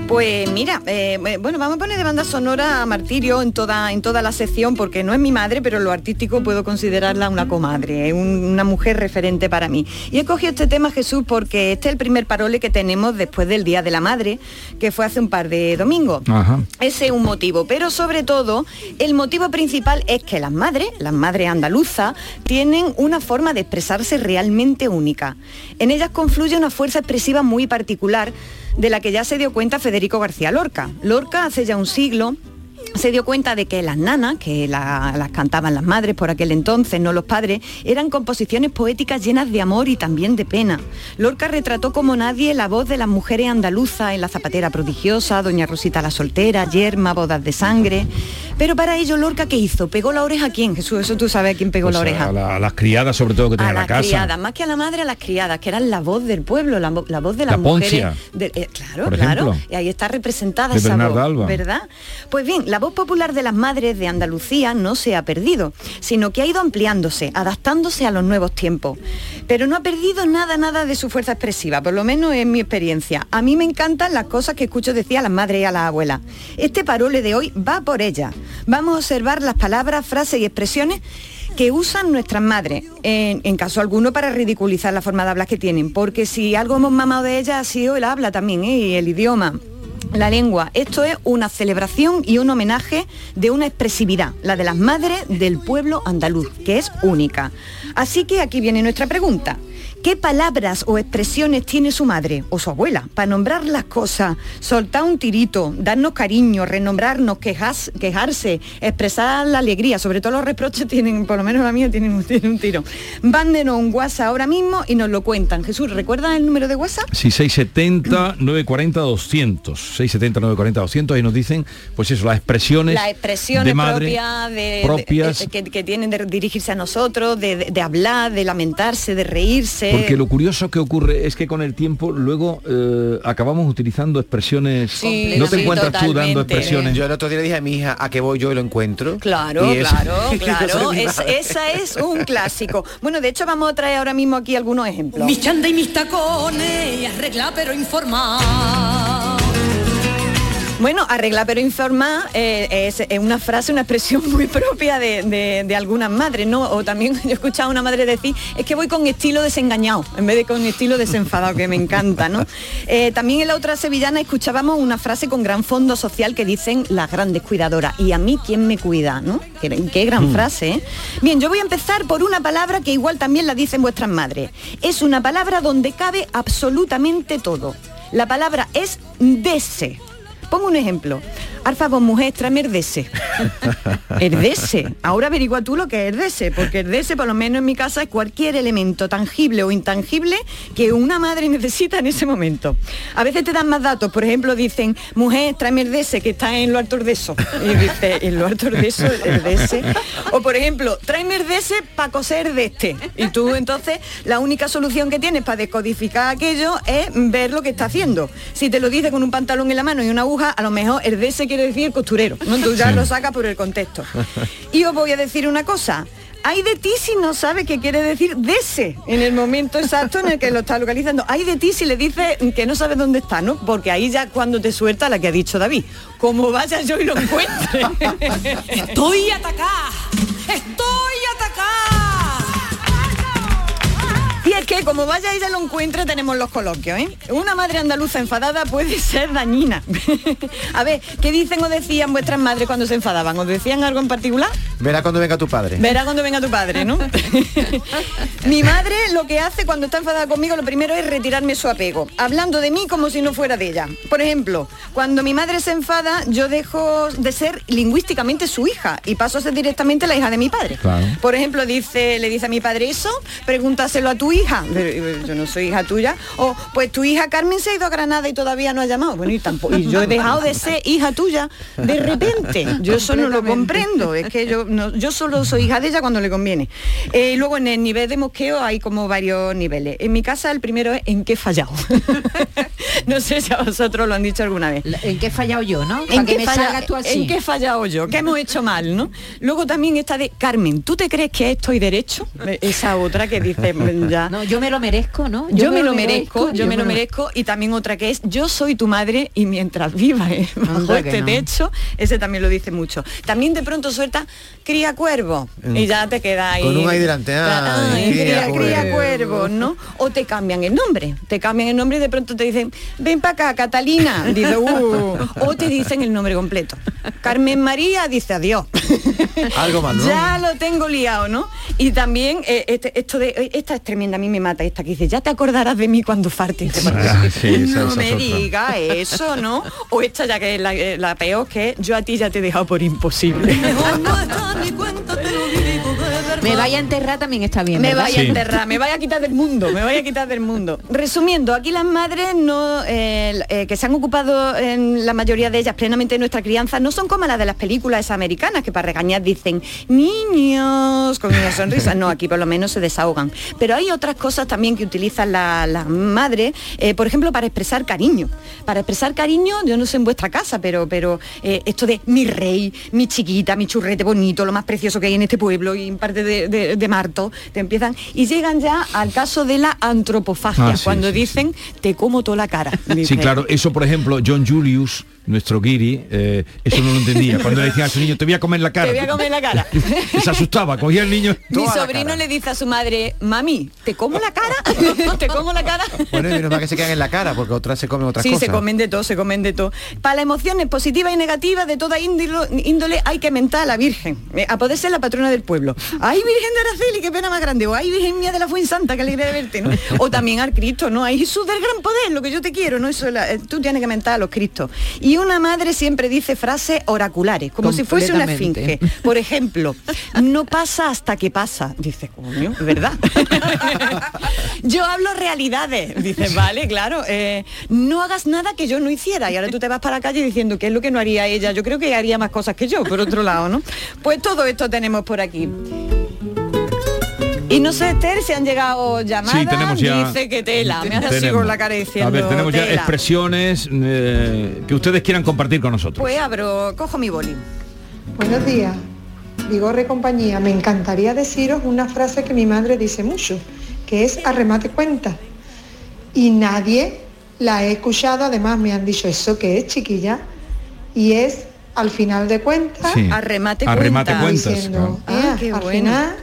Pues mira, eh, eh, bueno, vamos a poner de banda sonora a Martirio en toda, en toda la sección, porque no es mi madre, pero en lo artístico puedo considerarla una comadre, un- una mujer referente para mí. Y he cogido este tema, Jesús, porque este es el primer parole que tenemos después del Día de la Madre, que fue hace un par de domingos. Ajá. Ese es un motivo, pero sobre todo el motivo principal es que las madres, las madres andaluzas, tienen una forma de expresarse realmente única. En ellas confluye una fuerza expresiva muy particular de la que ya se dio cuenta Federico García Lorca. Lorca hace ya un siglo se dio cuenta de que las nanas, que la- las cantaban las madres por aquel entonces, no los padres, eran composiciones poéticas llenas de amor y también de pena. Lorca retrató como nadie la voz de las mujeres andaluzas en La Zapatera Prodigiosa, Doña Rosita la Soltera, Yerma, Bodas de Sangre. Pero para ello, Lorca, ¿qué hizo? ¿Pegó la oreja a quién? Jesús, eso tú sabes a quién pegó Pues la a, oreja. la- a las criadas, sobre todo, que tenía A la las casa. criadas, más que a la madre, a las criadas, que eran la voz del pueblo, la, vo- la voz de las La mujeres. De- eh, claro, por claro. ejemplo. Y ahí está representada De esa voz, Alba. ¿verdad? Pues bien, la voz popular de las madres de Andalucía no se ha perdido, sino que ha ido ampliándose, adaptándose a los nuevos tiempos. Pero no ha perdido nada, nada de su fuerza expresiva, por lo menos en mi experiencia. A mí me encantan las cosas que escucho decir a las madres y a las abuelas. Este parole de hoy va por ella. Vamos a observar las palabras, frases y expresiones que usan nuestras madres, en, caso alguno para ridiculizar la forma de hablar que tienen, porque si algo hemos mamado de ellas ha sido el habla también, ¿eh? y el idioma. La lengua, esto es una celebración y un homenaje de una expresividad, la de las madres del pueblo andaluz, que es única. Así que aquí viene nuestra pregunta. ¿Qué palabras o expresiones tiene su madre o su abuela para nombrar las cosas, soltar un tirito, darnos cariño, renombrarnos, quejas- quejarse, expresar la alegría? Sobre todo los reproches tienen, por lo menos la mía, tienen, un- tiro. Mándenos un WhatsApp ahora mismo y nos lo cuentan. Jesús, ¿recuerdas el número de WhatsApp? Sí, 670 940 200. 670 940 200 y nos dicen, pues eso, las expresiones, las expresiones de madre propias, de- propias. de- que, que tienen de dirigirse a nosotros, de hablar, de lamentarse, de reírse, Porque lo curioso que ocurre es que con el tiempo luego eh, acabamos utilizando expresiones. Sí, no te sí, encuentras tú dando expresiones. Yo el otro día le dije a mi hija a qué voy yo y lo encuentro. Claro, Y es- claro, claro. Es- esa es un clásico. Bueno, de hecho vamos a traer ahora mismo aquí algunos ejemplos. Mis chanda y mis tacones, y arregla pero informar. Bueno, arregla pero informar eh, es, es una frase, una expresión muy propia de, de- de algunas madres, ¿no? O también yo he escuchado a una madre decir, es que voy con estilo desengañado, en vez de con estilo desenfadado, que me encanta, ¿no? Eh, también en la otra sevillana escuchábamos una frase con gran fondo social que dicen las grandes cuidadoras, y a mí quién me cuida, ¿no? Qué, qué gran frase, ¿eh? Bien, yo voy a empezar por una palabra que igual también la dicen vuestras madres. Es una palabra donde cabe absolutamente todo. La palabra es dese. Pongo un ejemplo. Alfa, vos mujer, tráeme herdese. Herdese. Ahora averigua tú lo que es herdese, porque herdese, por lo menos en mi casa, es cualquier elemento tangible o intangible que una madre necesita en ese momento. A veces te dan más datos, por ejemplo, dicen, mujer, tráeme herdese, que está en lo alto de eso. Y dice, en lo alto de eso, herdese. O por ejemplo, tráeme herdese para coser de este. Y tú entonces, la única solución que tienes para descodificar aquello es ver lo que está haciendo. Si te lo dice con un pantalón en la mano y una aguja, a lo mejor herdese quiere decir el costurero. ¿no? Tú ya Sí. lo sacas por el contexto. Y os voy a decir una cosa. Hay de ti si no sabes qué quiere decir dese en el momento exacto en el que lo está localizando. Hay de ti si le dice que no sabes dónde está, ¿no? Porque ahí ya cuando te suelta la que ha dicho David. Como vaya yo y lo encuentre. Estoy atacada. Estoy Y es que como vaya ella lo encuentre tenemos los coloquios, ¿eh? Una madre andaluza enfadada puede ser dañina. a ver, ¿qué dicen o decían vuestras madres cuando se enfadaban? ¿Os decían algo en particular? Verá cuando venga tu padre. Verá cuando venga tu padre, ¿no? Mi madre lo que hace cuando está enfadada conmigo, lo primero es retirarme su apego, hablando de mí como si no fuera de ella. Por ejemplo, cuando mi madre se enfada, yo dejo de ser lingüísticamente su hija y paso a ser directamente la hija de mi padre. Por ejemplo, dice, le dice a mi padre eso, pregúntaselo a tu hija. Pero, yo no soy hija tuya. O pues tu hija Carmen se ha ido a Granada y todavía no ha llamado. Bueno, y tampoco. Y yo he dejado de ser hija tuya de repente. Yo eso no lo comprendo. Es que yo no, yo solo soy hija de ella cuando le conviene. Eh, luego en el nivel de mosqueo hay como varios niveles. En mi casa el primero es en qué he fallado. no sé si a vosotros lo han dicho alguna vez. ¿En qué he fallado yo, no? ¿En qué, me falla- tú así. ¿En qué he fallado yo? ¿Qué hemos hecho mal, no? Luego también está de Carmen, ¿tú te crees que estoy derecho? Esa otra que dice mm, No, yo me lo merezco, ¿no? Yo, me lo merezco, yo me lo merezco y también otra que es yo soy tu madre y mientras viva eh, bajo este no. techo, ese también lo dice mucho. También de pronto suelta cría cuervo Mm. y ya te queda ahí. Con un ahí delante, ah, Ay, cría cría, cría cuervo. ¿no? O te cambian el nombre, te cambian el nombre y de pronto te dicen, ven para acá, Catalina, dice, "Uh", o te dicen el nombre completo. Carmen María dice adiós. Algo más, ¿no? Ya lo tengo liado, ¿no? Y también eh, este- esto de esta es tremenda, mí me mata esta que dice, ya te acordarás de mí cuando fartes. Ah, sí, no me diga eso, ¿no? O esta ya que es la, eh, la peor que es, yo a ti ya te he dejado por imposible. Me vaya a enterrar también está bien. Me vaya a enterrar, me vaya a quitar del mundo, me vaya a quitar del mundo. Resumiendo, aquí las madres no, eh, eh, que se han ocupado en la mayoría de ellas plenamente de nuestra crianza no son como las de las películas americanas que para regañar dicen niños con una sonrisa. No, aquí por lo menos se desahogan. Pero hay otras cosas también que utilizan la- las madres, eh, por ejemplo, para expresar cariño. Para expresar cariño, yo no sé en vuestra casa, pero, pero eh, esto de mi rey, mi chiquita, mi churrete bonito, lo más precioso que hay en este pueblo y en parte de, de- de Marto, te empiezan y llegan ya al caso de la antropofagia, Ah, sí, cuando sí, dicen te como toda la cara. Sí, claro, eso por ejemplo, John Julius, nuestro guiri, eh, eso no lo entendía. Cuando le decían a su niño, te voy a comer la cara. Te voy a comer la cara. Se asustaba, cogía el niño. Mi sobrino le dice a su madre, mami, ¿te como la cara? ¿Te como la cara? Bueno, y menos mal que se quedan en la cara, porque otras se comen otras Sí, cosas. se comen de todo, se comen de todo. Para las emociones positivas y negativas de toda índole hay que mentar a la Virgen, eh, a poder ser la patrona del pueblo. ¡Ay, Virgen de Araceli, qué pena más grande! O ¡ay, Virgen mía de la Fuensanta, qué alegría de verte! ¿no? O también al Cristo, ¿no? ¡Ay, Jesús del gran poder, lo que yo te quiero! ¿no? Eso, la- eh, tú tienes que mentar a los Cristos. Y una madre siempre dice frases oraculares, como si fuese una esfinge. Por ejemplo, no pasa hasta que pasa. Dice, coño, ¿verdad? yo hablo realidades. Dice, vale, claro. eh, no hagas nada que yo no hiciera. Y ahora tú te vas para la calle diciendo qué es lo que no haría ella. Yo creo que haría más cosas que yo, por otro lado, ¿no? Pues todo esto tenemos por aquí. Y no sé, Esther, si han llegado llamadas. Sí, tenemos ya- Dice que tela. Me hace así con la diciendo A ver, tenemos ya expresiones eh, que ustedes quieran compartir con nosotros. Pues abro, cojo mi boli. Buenos días, Vigorre compañía. Me encantaría deciros una frase que mi madre dice mucho, que es arremate cuenta. Y nadie la he escuchado, además me han dicho eso que es chiquilla, y es al final de cuentas, Sí. Arremate Arremate cuentas. cuentas, diciendo, claro. "Ah, Ah, qué al bueno. final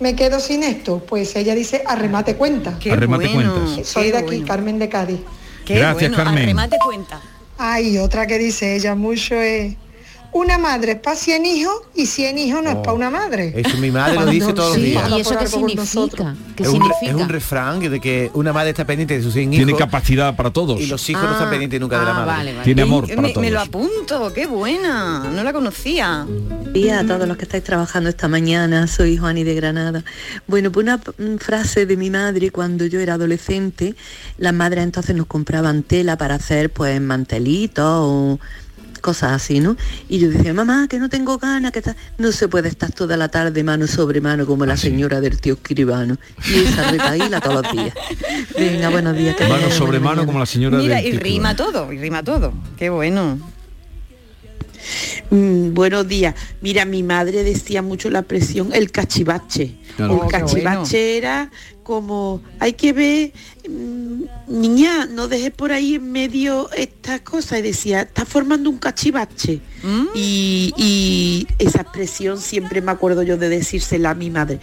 me quedo sin esto. Pues ella dice arremate cuenta. Qué Arremate bueno, cuentas. Soy de aquí, bueno. Carmen de Cádiz. Qué Gracias, bueno, Carmen. Arremate cuenta. Hay otra que dice ella mucho es una madre es para 100 hijos y 100 hijos no es para una madre. Eso mi madre lo dice todos los días. ¿Y eso qué significa? ¿Qué es, un, re- significa? es un refrán de que una madre está pendiente de sus 100 Tiene hijos capacidad para todos. y los hijos no están Ah, pendientes nunca de la ah, madre. vale, vale. Tiene amor Me- para me, todos. lo apunto, qué buena. No la conocía. días a todos los que estáis trabajando esta mañana. Soy Juani de Granada. Bueno, pues una mm, frase de mi madre cuando yo era adolescente, las madres entonces nos compraban tela para hacer pues mantelitos o cosas así, ¿no? Y yo decía, mamá, que no tengo ganas, que ta-". no se puede estar toda la tarde mano sobre mano como la señora del tío escribano. Y esa retaíla todos los días. Venga, buenos días. que Mano sobre mano mañana. como la señora Mira, del y rima todo, y rima todo. Qué bueno. Mm, buenos días. Mira, mi madre decía mucho la expresión el cachivache. Claro. El Oh, cachivache era como, hay que ver, mm, niña, no dejes por ahí en medio estas cosas. Y decía, está formando un cachivache. ¿Mm? Y, y esa expresión siempre me acuerdo yo de decírsela a mi madre.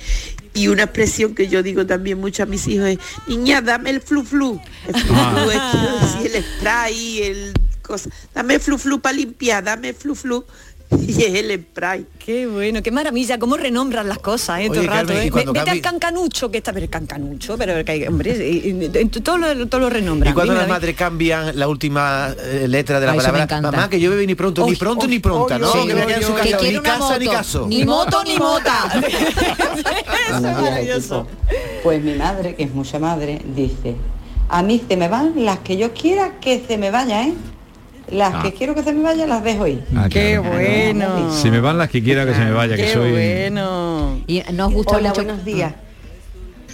Y una expresión que yo digo también mucho a mis hijos es, niña, dame el flu flu. El flu es el spray, el cosa. Dame flu flu para limpiar, dame flu flu. Y es el spray. Qué bueno, qué maravilla, cómo renombran las cosas, ¿eh? Todo el rato, Carmen, ¿eh? Vete al cancanucho, que está, pero el cancanucho, pero que, hombre, y- y- y- todo lo, todo lo renombran. Y cuando las madres cambian la última eh, letra de la Ay, palabra, mamá, que llueve ni pronto, ni pronto ni pronta, ¿no? que me en su casa, ni casa ni moto. caso. Ni moto ni mota. Eso es maravilloso. Pues mi madre, que es mucha madre, dice, a mí se me van las que yo quiera que se me vaya, ¿eh? Las Ah. que quiero que se me vayan las dejo ir. Ah, Qué claro. bueno. Se me van las que quiera que se me vaya, que Qué soy... bueno. Y nos gusta Hola, mucho. buenos días.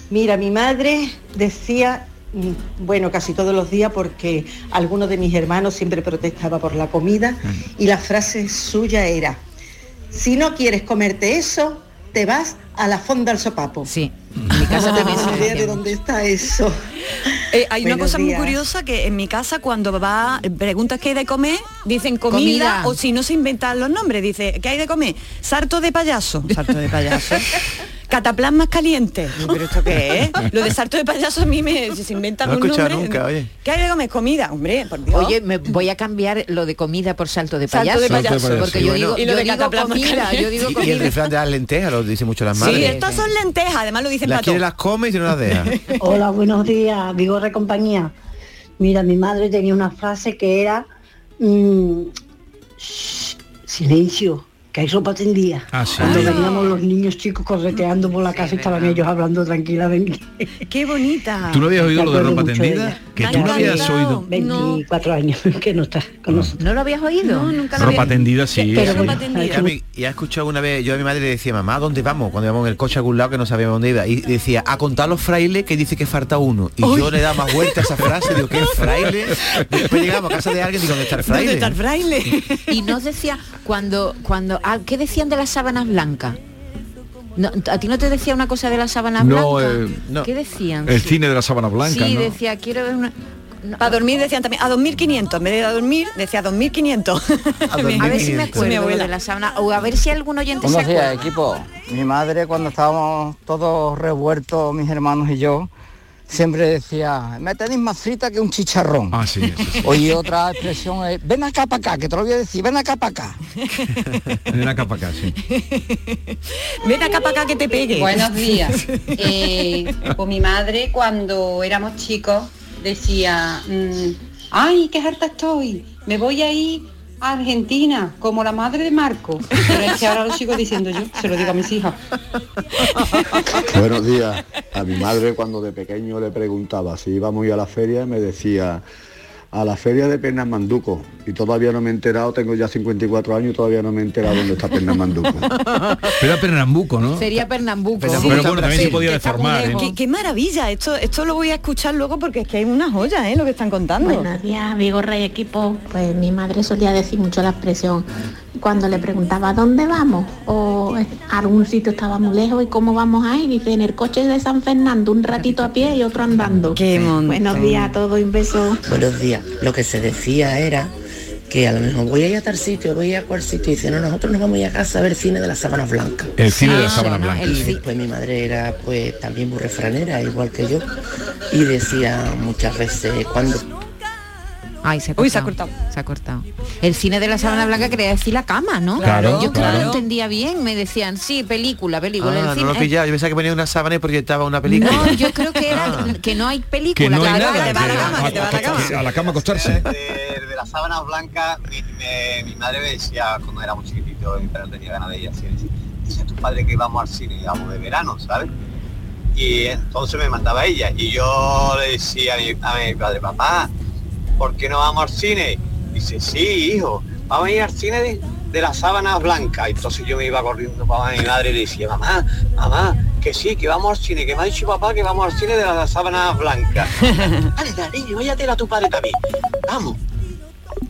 Mira, mi madre decía, mm, bueno, casi todos los días, porque alguno de mis hermanos siempre protestaba por la comida, y la frase suya era, si no quieres comerte eso, te vas a la fonda al sopapo. Sí, en mi casa también se No tengo idea de dónde está eso. Eh, hay una cosa muy curiosa que en mi casa cuando va, preguntas qué hay de comer, dicen comida, Comida. o si no se inventan los nombres, dice, ¿qué hay de comer? Sarto de payaso. Sarto de payaso. Cataplasmas calientes. Digo, ¿Pero esto qué es? Lo de sarto de payaso a mí me si se inventan No he un escuchado nombre. nunca, oye. ¿Qué hay de comer? Comida, hombre, por Dios. Oye, me voy a cambiar lo de comida por salto de Salto payaso. de payaso. Salto de payaso. Porque Y yo bueno. digo, Y lo yo de digo comida, yo digo Y, y el comida. refrán de las lentejas lo dicen mucho las sí, madres. estas son lentejas, además lo dicen las para quiere, las come y si no las deja. Hola, buenos días, Vigorre compañía. Mira, mi madre tenía una frase que era mm, "Shh, silencio, que hay sopa tendida. Ah, sí. Cuando veníamos los niños chicos correteando por la casa estaban ellos hablando tranquilamente. Qué bonita. ¿Tú no habías oído lo de ropa de tendida? Que tú no habías oído. 24 años que no está con nosotros. ¿No lo habías oído? No, nunca lo Ropa había- tendida, sí. Pero ropa tendida. Y ha escuchado una vez, yo a mi madre le decía, mamá, ¿dónde vamos? Cuando íbamos en el coche a algún lado que no sabíamos dónde iba. Y decía, a contar los frailes que dice que falta uno. Y yo le daba más vuelta a esa frase, digo, ¿qué es fraile? Después llegamos a casa de alguien y digo, ¿dónde está el fraile? ¿Dónde está el fraile? Y nos decía cuando cuando ¿qué decían de las sábanas blancas? No, a ti no te decía una cosa de las sábanas No, blancas. eh, no. ¿Qué decían? El cine de la sábana blanca, sí, ¿no? decía, quiero ver una no, Para dormir decían también a 2500, en vez de a dormir decía 2500. a ver si me 2500. acuerdo de la sábana o a ver si algún oyente se acuerda. equipo. Mi madre, cuando estábamos todos revueltos, mis hermanos y yo, siempre decía, me tenéis más frita que un chicharrón. Ah, sí, eso sí. Oye, otra expresión es, ven acá para acá, que te lo voy a decir, ven acá para acá. Ven acá para acá, sí. Ven acá para acá que te pegue. Buenos días. Eh, pues mi madre cuando éramos chicos decía, mm, ay, qué harta estoy, me voy a ir Argentina, como la madre de Marco. Pero es que ahora lo sigo diciendo yo, se lo digo a mis hijas. Buenos días. A mi madre cuando de pequeño le preguntaba si íbamos a ir a la feria me decía, a la feria de Pernambuco y todavía no me he enterado, tengo ya 54 años y todavía no me he enterado dónde está Pernambuco. Pero era Pernambuco, ¿no? Sería Pernambuco. Pero bueno, también se podía deformar. ¿eh? Qué, qué maravilla, esto, esto lo voy a escuchar luego porque es que hay una joya, ¿eh? Lo que están contando. Buenos días, Vigorra y equipo. Pues mi madre solía decir mucho la expresión cuando le preguntaba ¿dónde vamos? O eh, algún sitio estaba muy lejos y cómo vamos a ir. Dice en el coche de San Fernando, un ratito a pie y otro andando. Qué Buenos días a todos y un beso. Buenos días. Lo que se decía era que a lo mejor voy a ir a tal sitio, voy a ir a cual sitio, y dice, no, nosotros nos vamos a ir a casa a ver cine de las sábanas blancas. El cine de las sábanas blancas. Y pues mi madre era pues también muy refranera, igual que yo, y decía muchas veces, cuando Ay, se ha cortado. Uy, se ha cortado. Se ha cortado. El cine de la sábana blanca quería decir la cama, ¿no? Claro, Yo que no claro. lo entendía bien, me decían, sí, película, película. Ah, el no lo pillaba, yo pensaba que ponía una sábana y proyectaba una película. No, yo creo que era Ah. que no hay película. Que no hay claro, nada, que te va a la cama, que te va a la cama. a la cama acostarse. De, de las sábanas blancas, mi, mi- mi madre me decía cuando era muy chiquitito pero no tenía ganas de ir al cine, dice, dice a tu padre que vamos al cine, vamos de verano, ¿sabes? Y entonces me mandaba ella y yo le decía a mi, a mi padre, papá, ¿por qué no vamos al cine? Dice, sí, hijo, vamos a ir al cine de, de las sábanas blancas. Entonces yo me iba corriendo para mi madre y le decía, mamá, mamá, que sí, que vamos al cine, que me ha dicho papá que vamos al cine de las sábanas blancas. Anda, niño, váyatela a tu padre también. Vamos.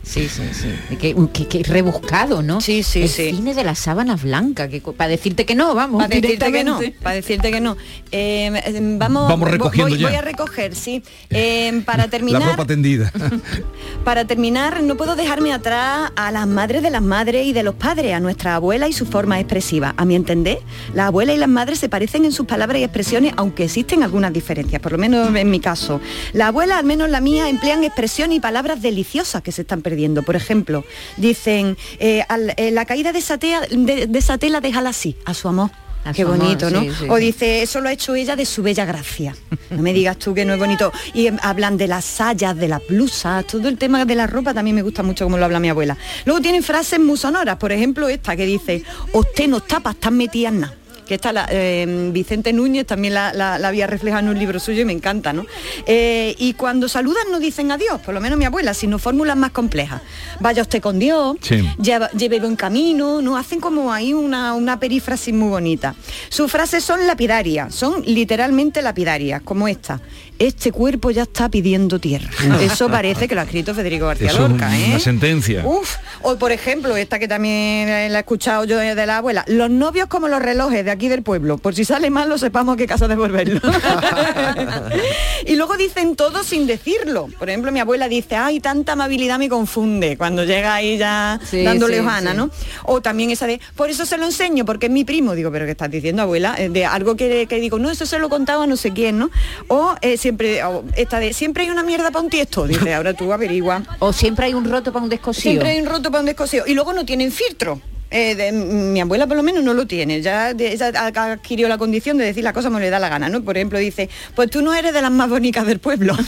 Sí, sí, sí. Que rebuscado, ¿no? Sí, sí, el sí. cine de las sábanas blancas, que para decirte que no, vamos. Para decirte que no, para decirte que no. Eh, eh, vamos, Vamos recogiendo voy, ya. voy a recoger, sí. Eh, para La terminar, ropa tendida. Para terminar, no puedo dejarme atrás a las madres de las madres y de los padres, a nuestra abuela y su forma expresiva. A mi entender, las abuelas y las madres se parecen en sus palabras y expresiones, aunque existen algunas diferencias, por lo menos en mi caso. Las abuelas, al menos la mía, emplean expresiones y palabras deliciosas que se están perdiendo. Por ejemplo, dicen, eh, al- eh, la caída de esa, tea- de, de esa tela déjala así, a su amor. A Qué amor, bonito, ¿no? sí, sí, o dice, eso lo ha hecho ella de su bella gracia. No me digas tú que no es bonito. Y em, hablan de las sayas, de las blusas, todo el tema de la ropa también me gusta mucho como lo habla mi abuela. Luego tienen frases muy sonoras, por ejemplo esta que dice, usted no tapa, están metidas nada. Que esta la, eh, Vicente Núñez también la, la- la había reflejado en un libro suyo y me encanta, ¿no? Eh, y cuando saludan no dicen adiós, por lo menos mi abuela, sino fórmulas más complejas. Vaya usted con Dios, Sí. lleva- lleve buen camino, no hacen como ahí una, una perífrasis muy bonita. Sus frases son lapidarias, son literalmente lapidarias, como esta. Este cuerpo ya está pidiendo tierra. Eso parece que lo ha escrito Federico García Eso es Lorca, ¿eh? una sentencia. Uf, o por ejemplo, esta que también eh, la he escuchado yo de la abuela, los novios como los relojes de aquí del pueblo, por si sale mal lo sepamos a qué casa devolverlo. y luego dicen todo sin decirlo. Por ejemplo, mi abuela dice, ay, tanta amabilidad me confunde, cuando llega ahí ya Sí, dándole sí. ¿no? O también esa de, por eso se lo enseño, porque es mi primo. Digo, pero ¿qué estás diciendo, abuela? Eh, De algo que, que digo, no, eso se lo contaba a no sé quién, ¿no? O eh, siempre, esta de, siempre hay una mierda para un tiesto. Dice, ahora tú averigua. O siempre hay un roto para un descosío. Siempre hay un roto para un descosío. Y luego no tienen filtro. Eh, mi abuela por lo menos no lo tiene, ya adquirió la condición de decir la cosa como le da la gana, ¿no? Por ejemplo, dice, pues tú no eres de las más bonitas del pueblo.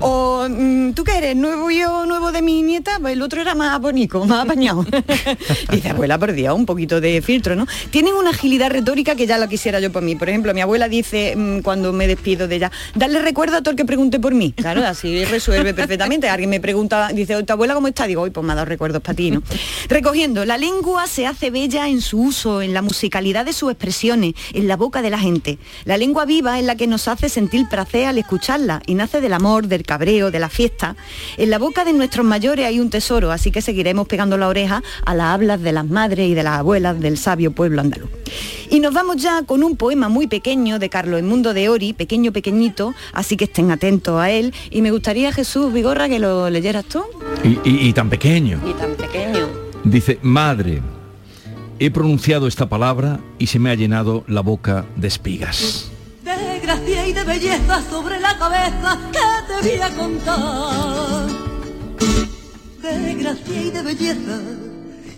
O mm, tú que eres nuevo yo, nuevo de mi nieta, pues el otro era más bonito, más apañado. dice, abuela, por Dios, un poquito de filtro, ¿no? Tienen una agilidad retórica que ya la quisiera yo por mí. Por ejemplo, mi abuela dice mm, cuando me despido de ella, darle recuerdo a todo el que pregunte por mí. Claro, así resuelve perfectamente. Alguien me pregunta, dice, ¿tu abuela cómo está? Digo, hoy pues me ha dado recuerdos para ti, ¿no? Recogiendo, la lengua se hace bella en su uso, en la musicalidad de sus expresiones, en la boca de la gente. La lengua viva es la que nos hace sentir placer al escucharla y nace del amor, del cabreo, de la fiesta. En la boca de nuestros mayores hay un tesoro, así que seguiremos pegando la oreja a las hablas de las madres y de las abuelas del sabio pueblo andaluz. Y nos vamos ya con un poema muy pequeño de Carlos Edmundo de Ori, pequeño, pequeñito, así que estén atentos a él. Y me gustaría, Jesús Vigorra, que lo leyeras tú. Y, y- y tan pequeño. Y tan pequeño. Dice, madre, he pronunciado esta palabra y se me ha llenado la boca de espigas. De gracia y de belleza sobre la cabeza que te voy a contar. De gracia y de belleza,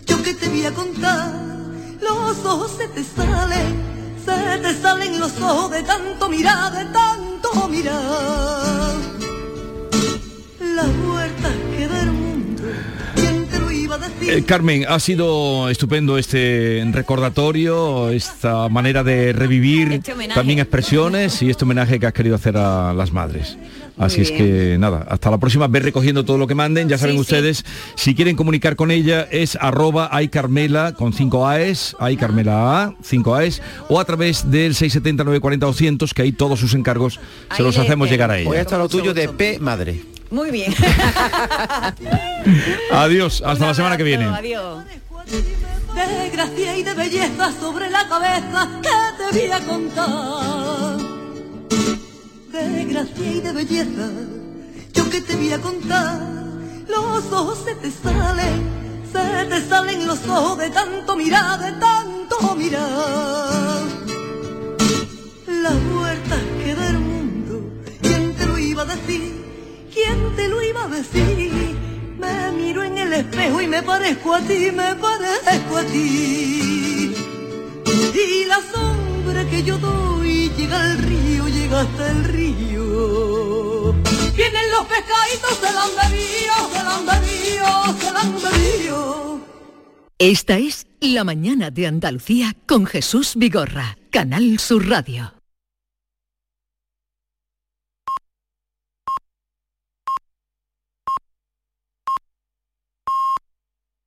yo que te voy a contar. Los ojos se te salen, se te salen los ojos de tanto mirar, de tanto mirar. La vuelta que da Eh, Carmen, ha sido estupendo este recordatorio, esta manera de revivir Este también expresiones y este homenaje que has querido hacer a las madres. Así es que nada, hasta la próxima, ve recogiendo todo lo que manden, ya saben ustedes, si quieren comunicar con ella es arroba Carmela con 5 AES, Carmela A, 5 AES, o a través del 670 940 200, que ahí todos sus encargos se los hacemos llegar a ella. Hoy hasta lo tuyo de P madre. Muy bien. Adiós, hasta la semana que viene. Adiós. de gracia y de belleza sobre la cabeza que te voy a contar. De gracia y de belleza, yo que te voy a contar. Los ojos se te salen, se te salen los ojos de tanto mirar, de tanto mirar. La vuelta que da el mundo, ¿quién te lo iba a decir? ¿Quién te lo iba a decir? Me miro en el espejo y me parezco a ti, me parezco a ti. Y la sombra que yo doy llega al río, llega hasta el río. Vienen los pescaditos, se la han bebido, se la. Esta es La mañana de Andalucía con Jesús Vigorra, Canal Sur Radio.